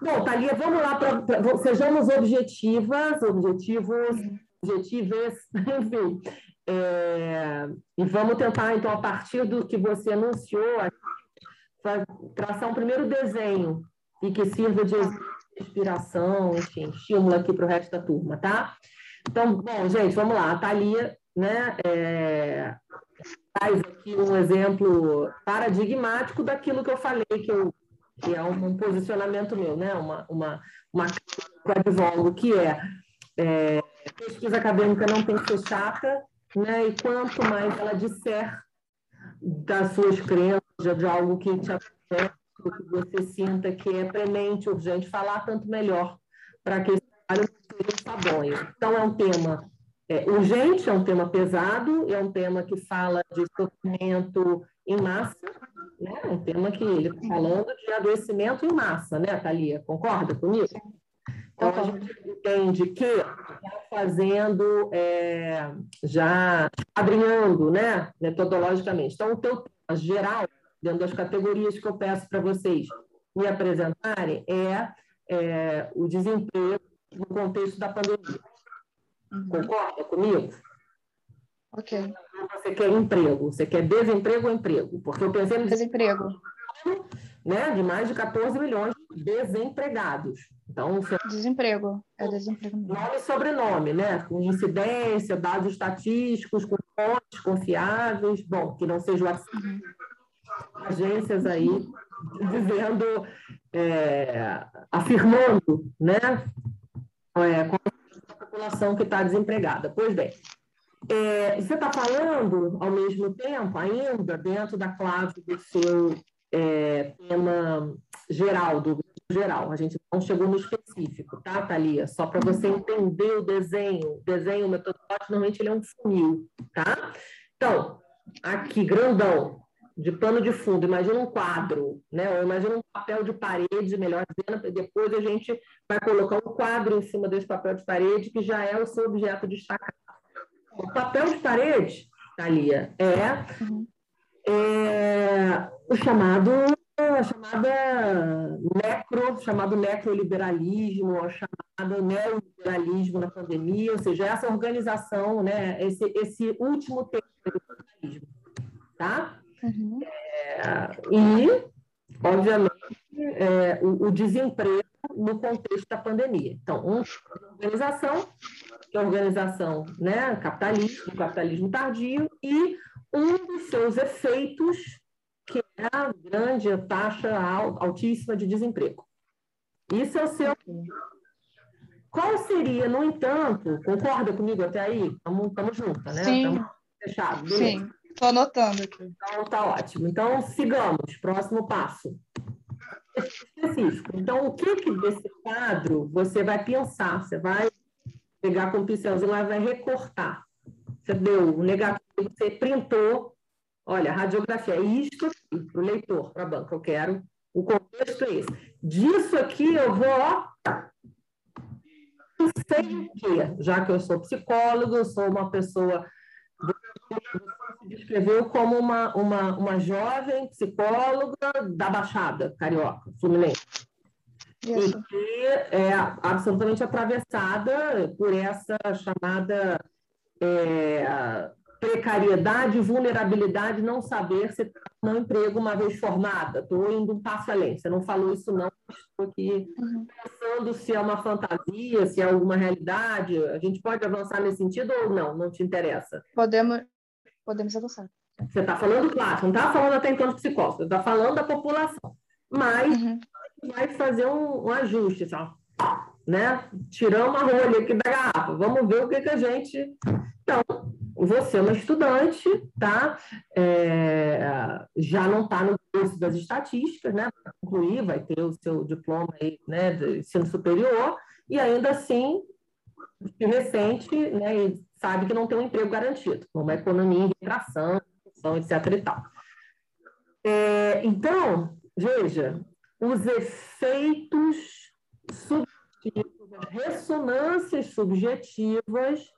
Bom, Thalia, vamos lá, para sejamos objetivas, objetivos, uhum. objetivas, enfim. É, e vamos tentar, então, a partir do que você anunciou, traçar um primeiro desenho e que sirva de inspiração, enfim, estímulo aqui para o resto da turma, tá? Então, bom, gente, vamos lá. A Thalia, né, é, faz aqui um exemplo paradigmático daquilo que eu falei, que, eu, que é um, posicionamento meu, né? Uma, uma, uma advogo, que é, é pesquisa acadêmica não tem que ser chata, né? E quanto mais ela disser das suas crenças, de algo que te afeta, que você sinta que é premente, urgente falar, tanto melhor, para que esse trabalho não seja sabonho. Então, é um tema é, urgente, é um tema pesado, é um tema que fala de sofrimento em massa, né? É um tema que ele está falando de adoecimento em massa, né, Thalia? Concorda comigo? Então, a gente entende que fazendo, é, já abrindo, né, metodologicamente. Então, o teu tema geral dentro das categorias que eu peço para vocês me apresentarem, é, é, o desemprego no contexto da pandemia. Uhum. Concorda comigo? Ok. Você quer emprego, você quer desemprego ou emprego? Porque eu pensei no desemprego. Né, de mais de 14 milhões desempregados. Então. Desemprego, é desemprego mesmo. Nome e sobrenome, né? Com incidência, dados estatísticos, com fontes confiáveis, bom, que não seja uhum agências aí dizendo, é, afirmando, né, é, com a população que está desempregada. Pois bem, é, você está falando, ao mesmo tempo, ainda dentro da clave do seu é, tema geral, do geral, a gente não chegou no específico, tá, Thalia? Só para você entender o desenho. O desenho metodológico, normalmente, ele é um funil, tá? Então, aqui, grandão, de pano de fundo, imagina um quadro, né? Ou imagina um papel de parede, melhor dizendo, depois a gente vai colocar um quadro em cima desse papel de parede, que já é o seu objeto destacado. O papel de parede, Thalia, é, é o chamado a chamada necro, chamado necroliberalismo, ou chamado neoliberalismo na pandemia, ou seja, essa organização, né, esse, esse último tempo do liberalismo, tá? Uhum. É, e, obviamente, é, o, o, desemprego no contexto da pandemia. Então, uma organização, que é a organização né, capitalista, o capitalismo tardio, e um dos seus efeitos que é a grande taxa altíssima de desemprego. Isso é o seu. Qual seria, no entanto, concorda comigo até aí? Estamos juntos, né? Sim. Estamos fechados. Sim, estou anotando aqui. Então, tá ótimo. Então, sigamos. Próximo passo. Específico. Então, o que, que desse quadro você vai pensar? Você vai pegar com o pincelzinho e vai recortar. Você deu um negativo, você printou Olha, radiografia é isto aqui, para o leitor, para a banca, eu quero. O contexto é esse. Disso aqui eu vou, ó, não sei o quê, já que eu sou psicólogo, eu sou uma pessoa. Você descreveu como uma, uma, uma jovem psicóloga da Baixada Carioca, Fluminense. Isso. E é absolutamente atravessada por essa chamada é, precariedade, vulnerabilidade, não saber se está no emprego uma vez formada. Estou indo um passo além. Você não falou isso, não. Estou aqui uhum. pensando se é uma fantasia, se é alguma realidade. A gente pode avançar nesse sentido ou não? Não te interessa? Podemos, podemos avançar. Você está falando classe, não está falando até então de psicólogo, você está falando da população. Mas uhum. vai fazer um, um ajuste, só. Né? Tiramos a rolha aqui da garrafa. Vamos ver o que, que a gente. Então, você é uma estudante, tá? É, já não está no curso das estatísticas, né? Para concluir, vai ter o seu diploma aí, né, de ensino superior, e ainda assim, recente, né, e sabe que não tem um emprego garantido, uma economia em retração, etc. e tal. É, então, veja, os efeitos subjetivos, as ressonâncias subjetivas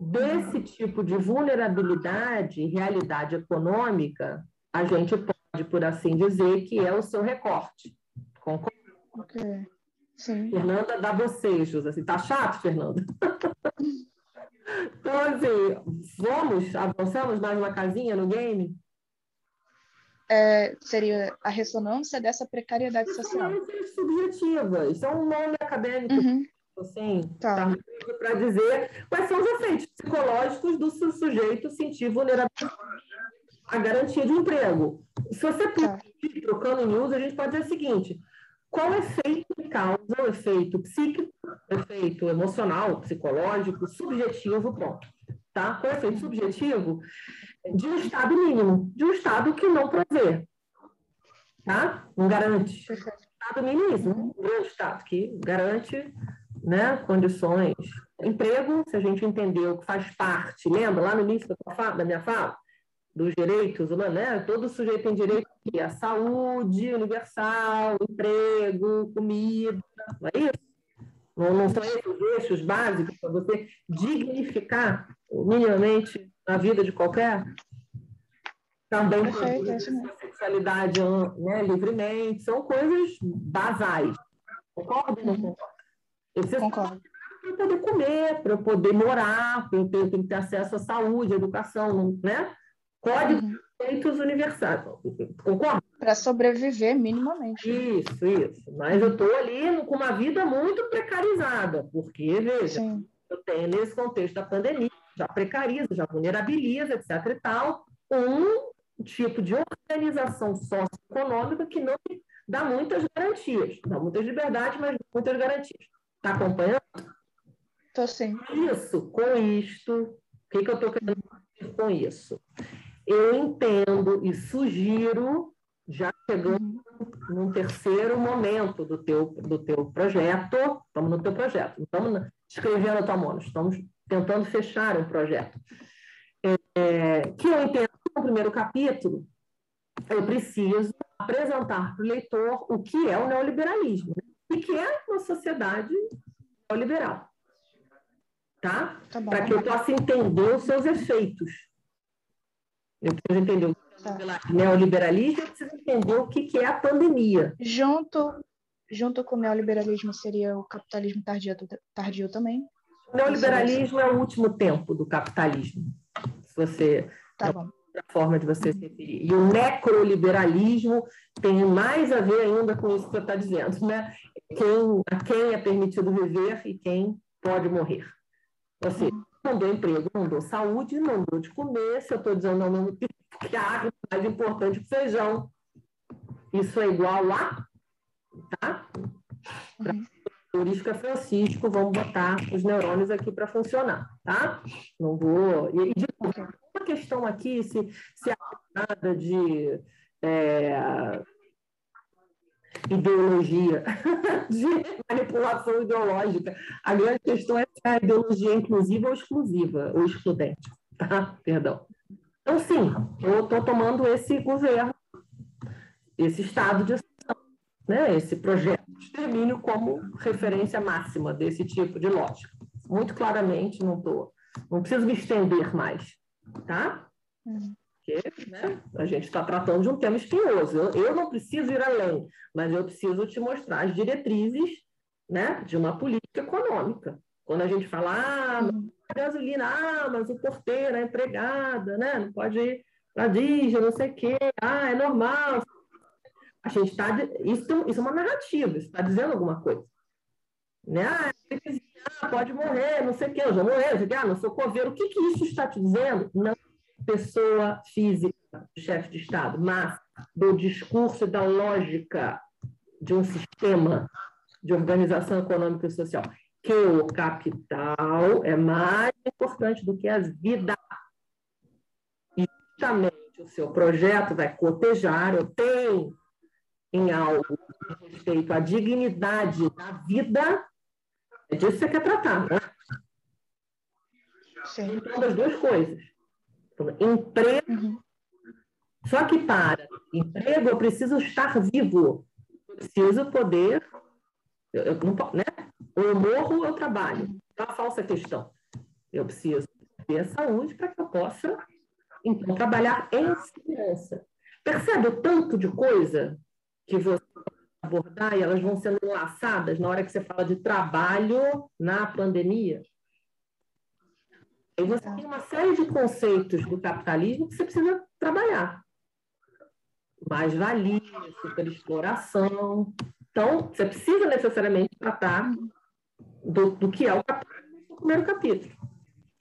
desse tipo de vulnerabilidade realidade econômica, a gente pode, por assim dizer, que é o seu recorte. Concorda? Ok. Sim. Fernanda dá bocejos, assim, tá chato, Fernanda? então, assim, vamos, avançamos mais uma casinha no game? É, seria a ressonância dessa precariedade social. Subjetivas, isso é um nome acadêmico uhum assim, tá. para dizer quais são os efeitos psicológicos do sujeito sentir vulnerabilidade à garantia de emprego. Se você tá. trocando em news, a gente pode dizer o seguinte: qual efeito causa o efeito psíquico, efeito emocional, psicológico, subjetivo, ponto. Tá? Qual é o efeito subjetivo de um estado mínimo, de um estado que não provê. Tá? Não garante. Estado mínimo, um grande estado que garante né, condições. Emprego, se a gente entendeu que faz parte, lembra lá no início da, minha fala? Dos direitos humanos, né? Todo sujeito tem direito à saúde universal, emprego, comida, não é isso? Não, não são esses os eixos básicos para você dignificar minimamente a vida de qualquer? Também a sexualidade né, livremente, são coisas basais. Concorda ou não concorda? Preciso Concordo. para eu poder comer, para eu poder morar, para eu ter, ter acesso à saúde, à educação, né? Código uhum. de direitos universais. Concorda? Para sobreviver minimamente. Isso, isso. Mas eu estou ali com uma vida muito precarizada, porque, veja, Sim. eu tenho nesse contexto da pandemia, já precariza, já vulnerabiliza, etc. e tal, um tipo de organização socioeconômica que não dá muitas garantias, dá muitas liberdades, mas muitas garantias. Está acompanhando? Estou sim. Isso, com isto, o que, que eu estou querendo dizer com isso? Eu entendo e sugiro já chegamos uhum. num terceiro momento do teu, do teu projeto. Estamos no teu projeto, não estamos escrevendo a tua mão, estamos tentando fechar um projeto. É, que eu entendo no primeiro capítulo, eu preciso apresentar para o leitor o que é o neoliberalismo né? E que é uma sociedade neoliberal. Tá? tá para que eu possa entender os seus efeitos. Eu preciso entender o que é tá. neoliberalismo, eu preciso entender o que é a pandemia. Junto, junto com o neoliberalismo seria o capitalismo tardio, tardio também. O neoliberalismo é o último tempo do capitalismo. Se você tá bom forma de você se referir. E o necroliberalismo tem mais a ver ainda com isso que você está dizendo, né? Quem, a quem é permitido viver e quem pode morrer. Ou seja, não dou emprego, não dou saúde, não dou de comer, se eu estou dizendo tempo que a água é mais importante que o feijão. Isso é igual a. Tá? Uhum. Heurística Francisco, vamos botar os neurônios aqui para funcionar, tá? Não vou. E, de novo, uma questão aqui, se, se há nada de é, ideologia, de manipulação ideológica. A grande questão é se a ideologia é inclusiva ou exclusiva, ou excludente, tá? Perdão. Então, sim, eu estou tomando esse governo, esse estado de né, esse projeto de extermínio como referência máxima desse tipo de lógica. Muito claramente, não tô, não preciso me estender mais, tá? Uhum. Porque né, a gente está tratando de um tema espinhoso. Eu, eu não preciso ir além, mas eu preciso te mostrar as diretrizes né, de uma política econômica. Quando a gente fala, ah, uhum. gasolina, ah, mas o porteiro, a empregada, né, não pode ir para dígito, não sei o quê, ah, é normal, a gente está. Isso, isso é uma narrativa, isso está dizendo alguma coisa. Né? Ah, ah, pode morrer, não sei o quê, eu já sei o quê, ah, não sou coveiro. O que, que isso está te dizendo? Não pessoa física, chefe de Estado, mas do discurso e da lógica de um sistema de organização econômica e social, que o capital é mais importante do que as vidas. E justamente o seu projeto vai cotejar, eu tenho em algo a respeito à dignidade da vida, é disso que você quer tratar, né? Sim. Então, das duas coisas. Emprego. Uhum. Só que para emprego, eu preciso estar vivo. Eu preciso poder. Eu, eu não, né? Ou eu morro ou eu trabalho. É uma falsa questão. Eu preciso ter saúde para que eu possa, então, trabalhar em segurança. Percebe o tanto de coisa que você abordar e elas vão sendo enlaçadas na hora que você fala de trabalho na pandemia. Aí você tem uma série de conceitos do capitalismo que você precisa trabalhar. Mais-valia, superexploração. Então, você precisa necessariamente tratar do, do que é o capitalismo no primeiro capítulo.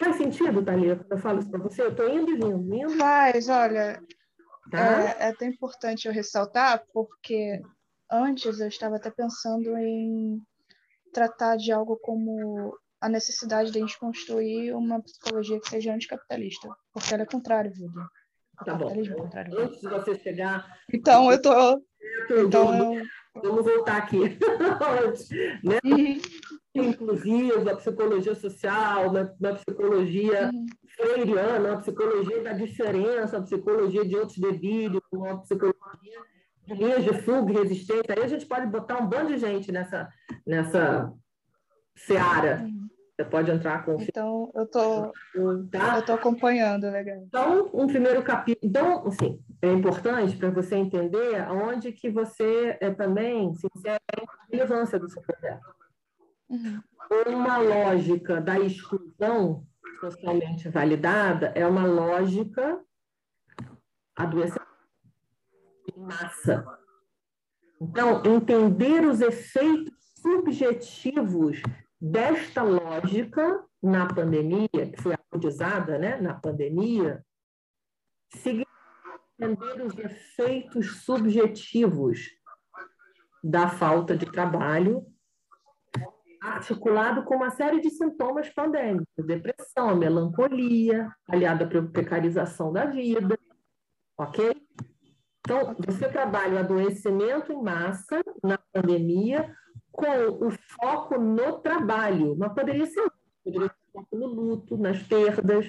Faz sentido, Thalia, quando eu falo isso para você? Eu estou indo e vindo, indo. Faz, olha, Tá? É, é até importante eu ressaltar, porque antes eu estava até pensando em tratar de algo como a necessidade de a gente construir uma psicologia que seja anticapitalista, porque ela é contrária. Tá bom. É. Antes de você chegar. Então, eu tô. Então, eu... Vamos voltar aqui. né? Uhum inclusiva, a psicologia social, na, na psicologia uhum. freiriana, a psicologia da diferença, a psicologia de outros devidos, a psicologia de linhas de fuga e resistência. Aí a gente pode botar um bando de gente nessa, nessa seara. Você pode entrar com. Então, eu tô, tá? eu tô acompanhando, legal. Então, um primeiro capítulo. Então, assim, é importante para você entender onde que você é, também se insere a relevância do seu projeto. Uhum. Uma lógica da exclusão socialmente validada é uma lógica adoecida em massa. Então, entender os efeitos subjetivos desta lógica na pandemia, que foi acudizada né, na pandemia, significa entender os efeitos subjetivos da falta de trabalho articulado com uma série de sintomas pandêmicos, depressão, melancolia, aliada à precarização da vida, ok? Então, você trabalha o adoecimento em massa na pandemia com o foco no trabalho, mas poderia ser, poderia ser foco no luto, nas perdas,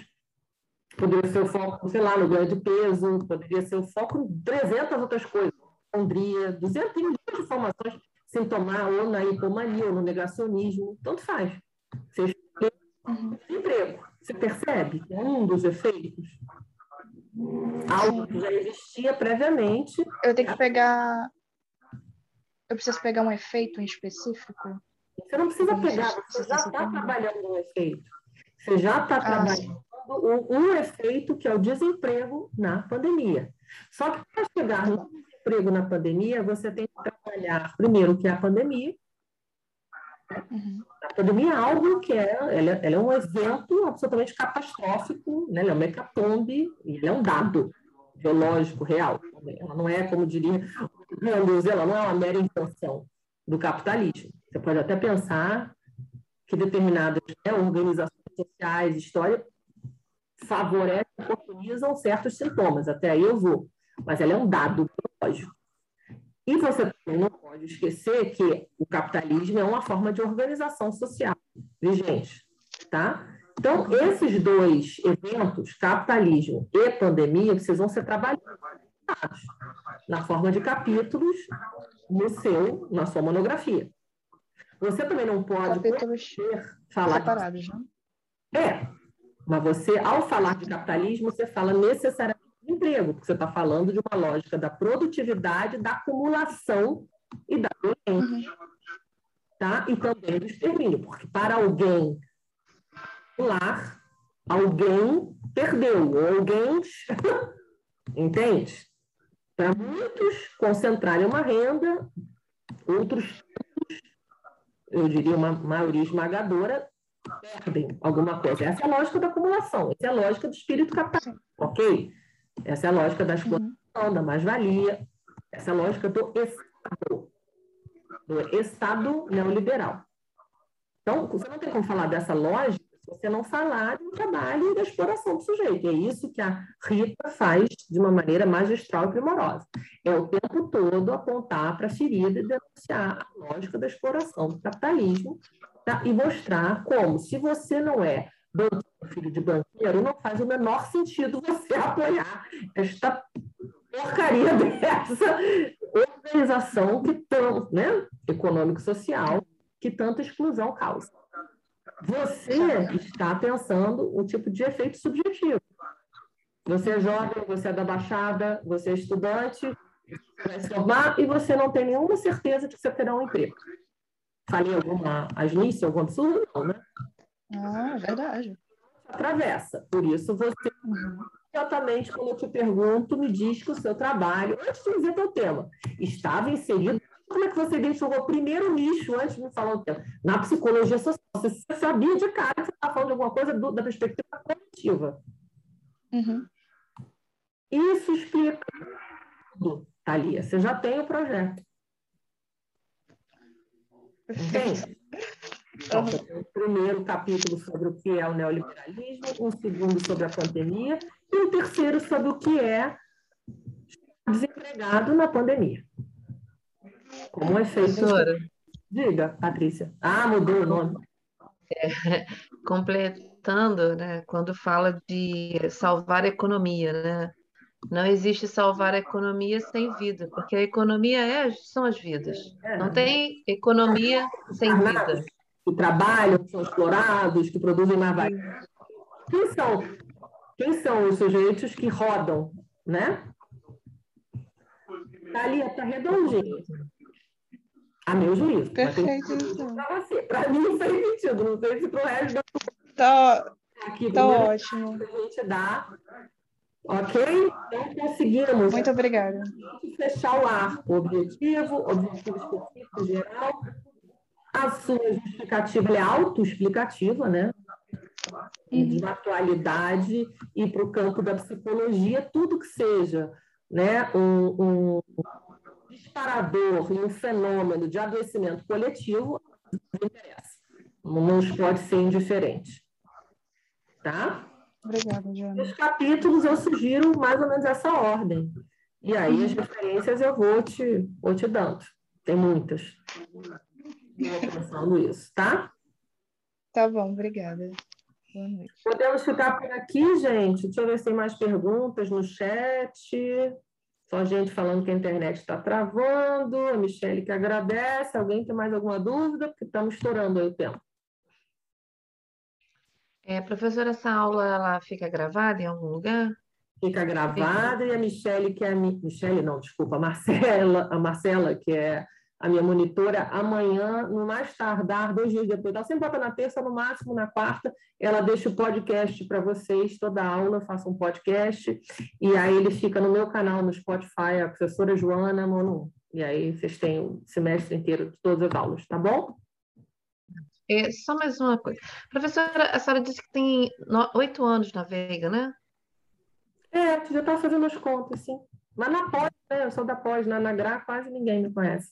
poderia ser o foco, sei lá, no ganho de peso, poderia ser o foco em 300 outras coisas, hipocondria, 200 tem milhões de informações sem tomar ou na hipomania ou no negacionismo, tanto faz. Você uhum. emprego, você percebe que é um dos efeitos algo que já existia previamente. Eu tenho que pegar. Eu preciso pegar um efeito em específico? Você não precisa pegar, você já está trabalhando um efeito. Você já está ah, trabalhando um, um, efeito que é o desemprego na pandemia. Só que para chegar no desemprego na pandemia, você tem que trabalhar primeiro o que é a pandemia, Uhum. A pandemia é algo que é, ela, ela, é um evento absolutamente catastrófico, né? ela é uma hecatombe, ela é um dado biológico real. Ela não é, como diria o ela não é uma mera invenção do capitalismo. Você pode até pensar que determinadas né, organizações sociais, história, favorecem, oportunizam certos sintomas. Até aí eu vou. Mas ela é um dado biológico. E você também não pode esquecer que o capitalismo é uma forma de organização social vigente, tá? Então, esses dois eventos, capitalismo e pandemia, precisam ser trabalhados na forma de capítulos no seu, na sua monografia. Você também não pode capítulos falar separados, né? É, mas você, ao falar de capitalismo, você fala necessariamente emprego, porque você está falando de uma lógica da produtividade, da acumulação e da doença. Uhum. Tá? E também do extermínio, porque para alguém lá, alguém perdeu, ou alguém. Entende? Para muitos concentrarem uma renda, outros, eu diria uma maioria esmagadora, perdem alguma coisa. Essa é a lógica da acumulação, essa é a lógica do espírito capitalista, ok? Essa é a lógica da exploração, uhum. da mais-valia, essa é a lógica do Estado, do Estado neoliberal. Então, você não tem como falar dessa lógica você não falar do trabalho e da exploração do sujeito. É isso que a Rita faz de uma maneira magistral e primorosa. É o tempo todo apontar para a ferida e denunciar a lógica da exploração do capitalismo tá? e mostrar como, se você não é filho de banqueiro, não faz o menor sentido você apoiar esta porcaria dessa organização que tão, né, econômico-social que tanta exclusão causa. Você está pensando o tipo de efeito subjetivo. Você é jovem, você é da Baixada, você é estudante, vai se formar e você não tem nenhuma certeza de que você terá um emprego. Falei alguma asnice, algum absurdo? Não, né? Ah, verdade. Atravessa. Por isso, você, exatamente quando eu te pergunto, me diz que o seu trabalho, antes de dizer teu tema, estava inserido. Como é que você identificou o primeiro nicho antes de me falar o tema? Na psicologia social. Você sabia de cara que você estava falando de alguma coisa do, da perspectiva coletiva. Uhum. Isso explica tudo, Thalia. Você já tem o projeto. Perfeito. Então, o primeiro capítulo sobre o que é o neoliberalismo, um segundo sobre a pandemia e um terceiro sobre o que é desempregado na pandemia. Como efeito. Professora. Diga, Patrícia. Ah, mudou o nome. É, completando, né, quando fala de salvar a economia, né? Não existe salvar a economia sem vida, porque a economia é, são as vidas. É. Não tem economia sem vida que trabalham, que são explorados, que produzem mais valia. Quem são, quem são os sujeitos que rodam, né? Está ali, está redondinho. A meu juízo. Perfeito. Então. Para mim não faz sentido, não sei se para o resto da Tá, tá ótimo. A gente dá Ok? Então, conseguimos. Muito obrigada. Fechar o arco objetivo, objetivo específico geral, a sua justificativa é autoexplicativa, né? De uma atualidade e para o campo da psicologia, tudo que seja né, um, um disparador e um fenômeno de adoecimento coletivo não interessa. Não pode ser indiferente. Tá? Obrigada, Joana. Os capítulos eu sugiro mais ou menos essa ordem. E aí as referências eu vou te, vou te dando. Tem muitas. Vou pensando isso, tá? Tá bom, obrigada. Podemos ficar por aqui, gente? Deixa eu ver se tem mais perguntas no chat. Só gente falando que a internet está travando. A Michelle que agradece. Alguém tem mais alguma dúvida? Porque estamos estourando aí o tempo. É, professora, essa aula ela fica gravada em algum lugar? Fica gravada e a Michelle, que é a Michelle, não, desculpa, a Marcela, a Marcela, que é a minha monitora, amanhã, no mais tardar, dois dias depois, ela sempre bota na terça, no máximo na quarta, ela deixa o podcast para vocês, toda aula, faça um podcast, e aí ele fica no meu canal, no Spotify, a professora Joana Monu. E aí vocês têm o semestre inteiro de todas as aulas, tá bom? É, só mais uma coisa. Professora, a senhora disse que tem oito anos na Veiga, né? É, já está fazendo as contas, sim. Mas na pós, né? Eu sou da pós, na, na GRA quase ninguém me conhece.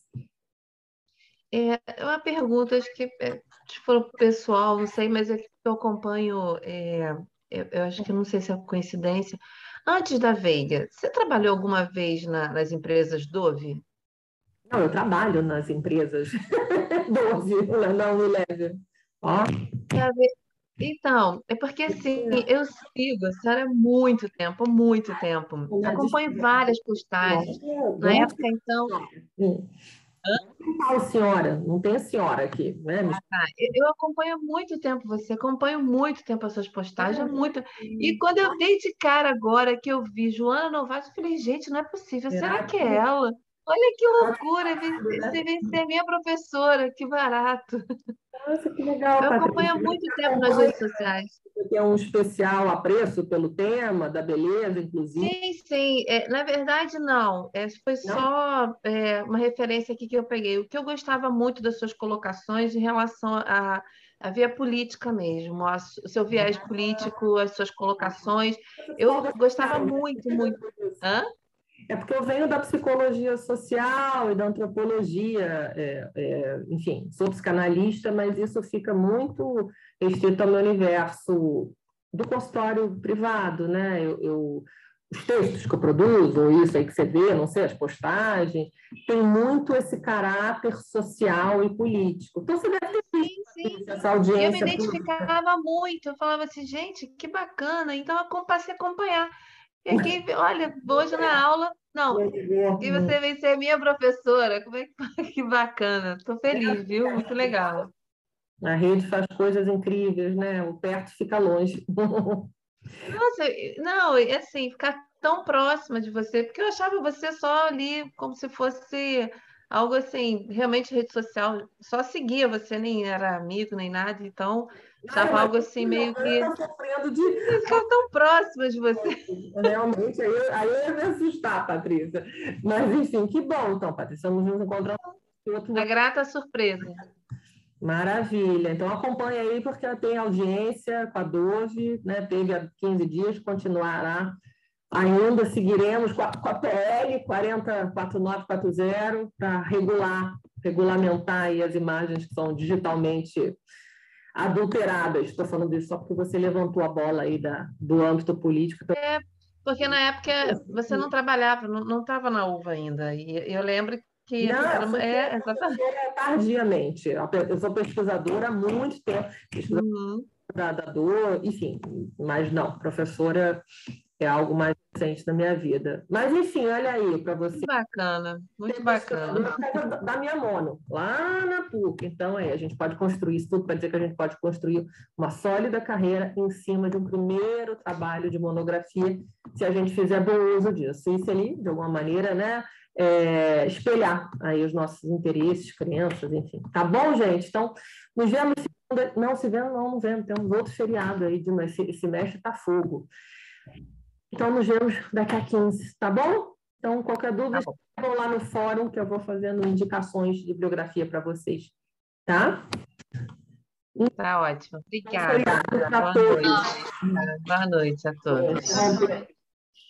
É, é uma pergunta, acho que é, for pessoal, não sei, mas é que eu acompanho, é, eu, eu, acho que não sei se é coincidência. Antes da Veiga, você trabalhou alguma vez na, nas empresas Dove? Não, eu trabalho nas empresas Dove, não no Lever. Ó. Então, é porque assim, eu sigo a senhora há muito tempo, muito tempo. Acompanho várias postagens. Na época, então. Não senhora, não tem a senhora aqui, né? Ah, tá. Eu acompanho há muito tempo você, acompanho muito tempo as suas postagens, é. muito. E quando eu dei de cara agora que eu vi Joana Novato, eu falei, gente, não é possível, será que é ela? Olha que loucura, você vem ser minha professora, que barato. Nossa, que legal, Eu acompanho há muito tempo nas redes sociais. Você tem um especial apreço pelo tema, da beleza, inclusive? Sim, sim. É, na verdade, não. É, foi não? só é, uma referência aqui que eu peguei. O que eu gostava muito das suas colocações em relação à a, a via política mesmo, a, o seu viés político, as suas colocações. Eu gostava muito, muito. Hã? É porque eu venho da psicologia social e da antropologia, é, é, enfim, sou psicanalista, mas isso fica muito restrito ao meu universo do consultório privado, né? Eu, eu, os textos que eu produzo, ou isso aí que você vê, não sei, as postagens, tem muito esse caráter social e político. Então, você deve ter sim, sim. essa audiência. Eu me identificava muito, eu falava assim, gente, que bacana, então eu passei a acompanhar. E aqui, olha, hoje na aula, não. E você vem ser minha professora. Como é que que bacana? Estou feliz, viu? Muito legal. A rede faz coisas incríveis, né? O perto fica longe. Nossa, não, assim, ficar tão próxima de você, porque eu achava você só ali como se fosse algo assim, realmente rede social, só seguia você, nem era amigo, nem nada, então estava algo assim meio que. sofrendo de. Ficar tão próxima de você. Realmente, aí, aí eu ia me assustar, Patrícia. Mas, enfim, que bom, então, Patrícia, vamos nos encontrar. Outro... A grata surpresa. Maravilha. Então, acompanha aí, porque tem audiência com a Dove, né? Teve há 15 dias, continuará Ainda seguiremos com a, com a PL 404940 para regular, regulamentar as imagens que são digitalmente adulteradas. Estou falando isso só porque você levantou a bola aí da, do âmbito político. É, porque na época você não trabalhava, não estava na UVA ainda. E eu lembro que não, era, é, exatamente. tardiamente. Eu sou pesquisadora há muito tempo, pesquisadora uhum. da dor, enfim, mas não, professora é algo mais recente na minha vida. Mas, enfim, olha aí, para você. Muito bacana, muito bacana. Da minha mono, lá na PUC. Então, é, a gente pode construir isso tudo para dizer que a gente pode construir uma sólida carreira em cima de um primeiro trabalho de monografia, se a gente fizer bom uso disso. Isso ali, de alguma maneira, né? É, espelhar aí os nossos interesses, crenças, enfim. Tá bom, gente? Então, nos vemos. Não, se vemos, não, não vemos. Temos outro feriado aí, de, esse semestre tá fogo. Então, nos vemos daqui a 15, tá bom? Então, qualquer dúvida, tá vão lá no fórum que eu vou fazendo indicações de bibliografia para vocês, tá? Tá ótimo. Obrigada. Boa noite. Boa noite a todos.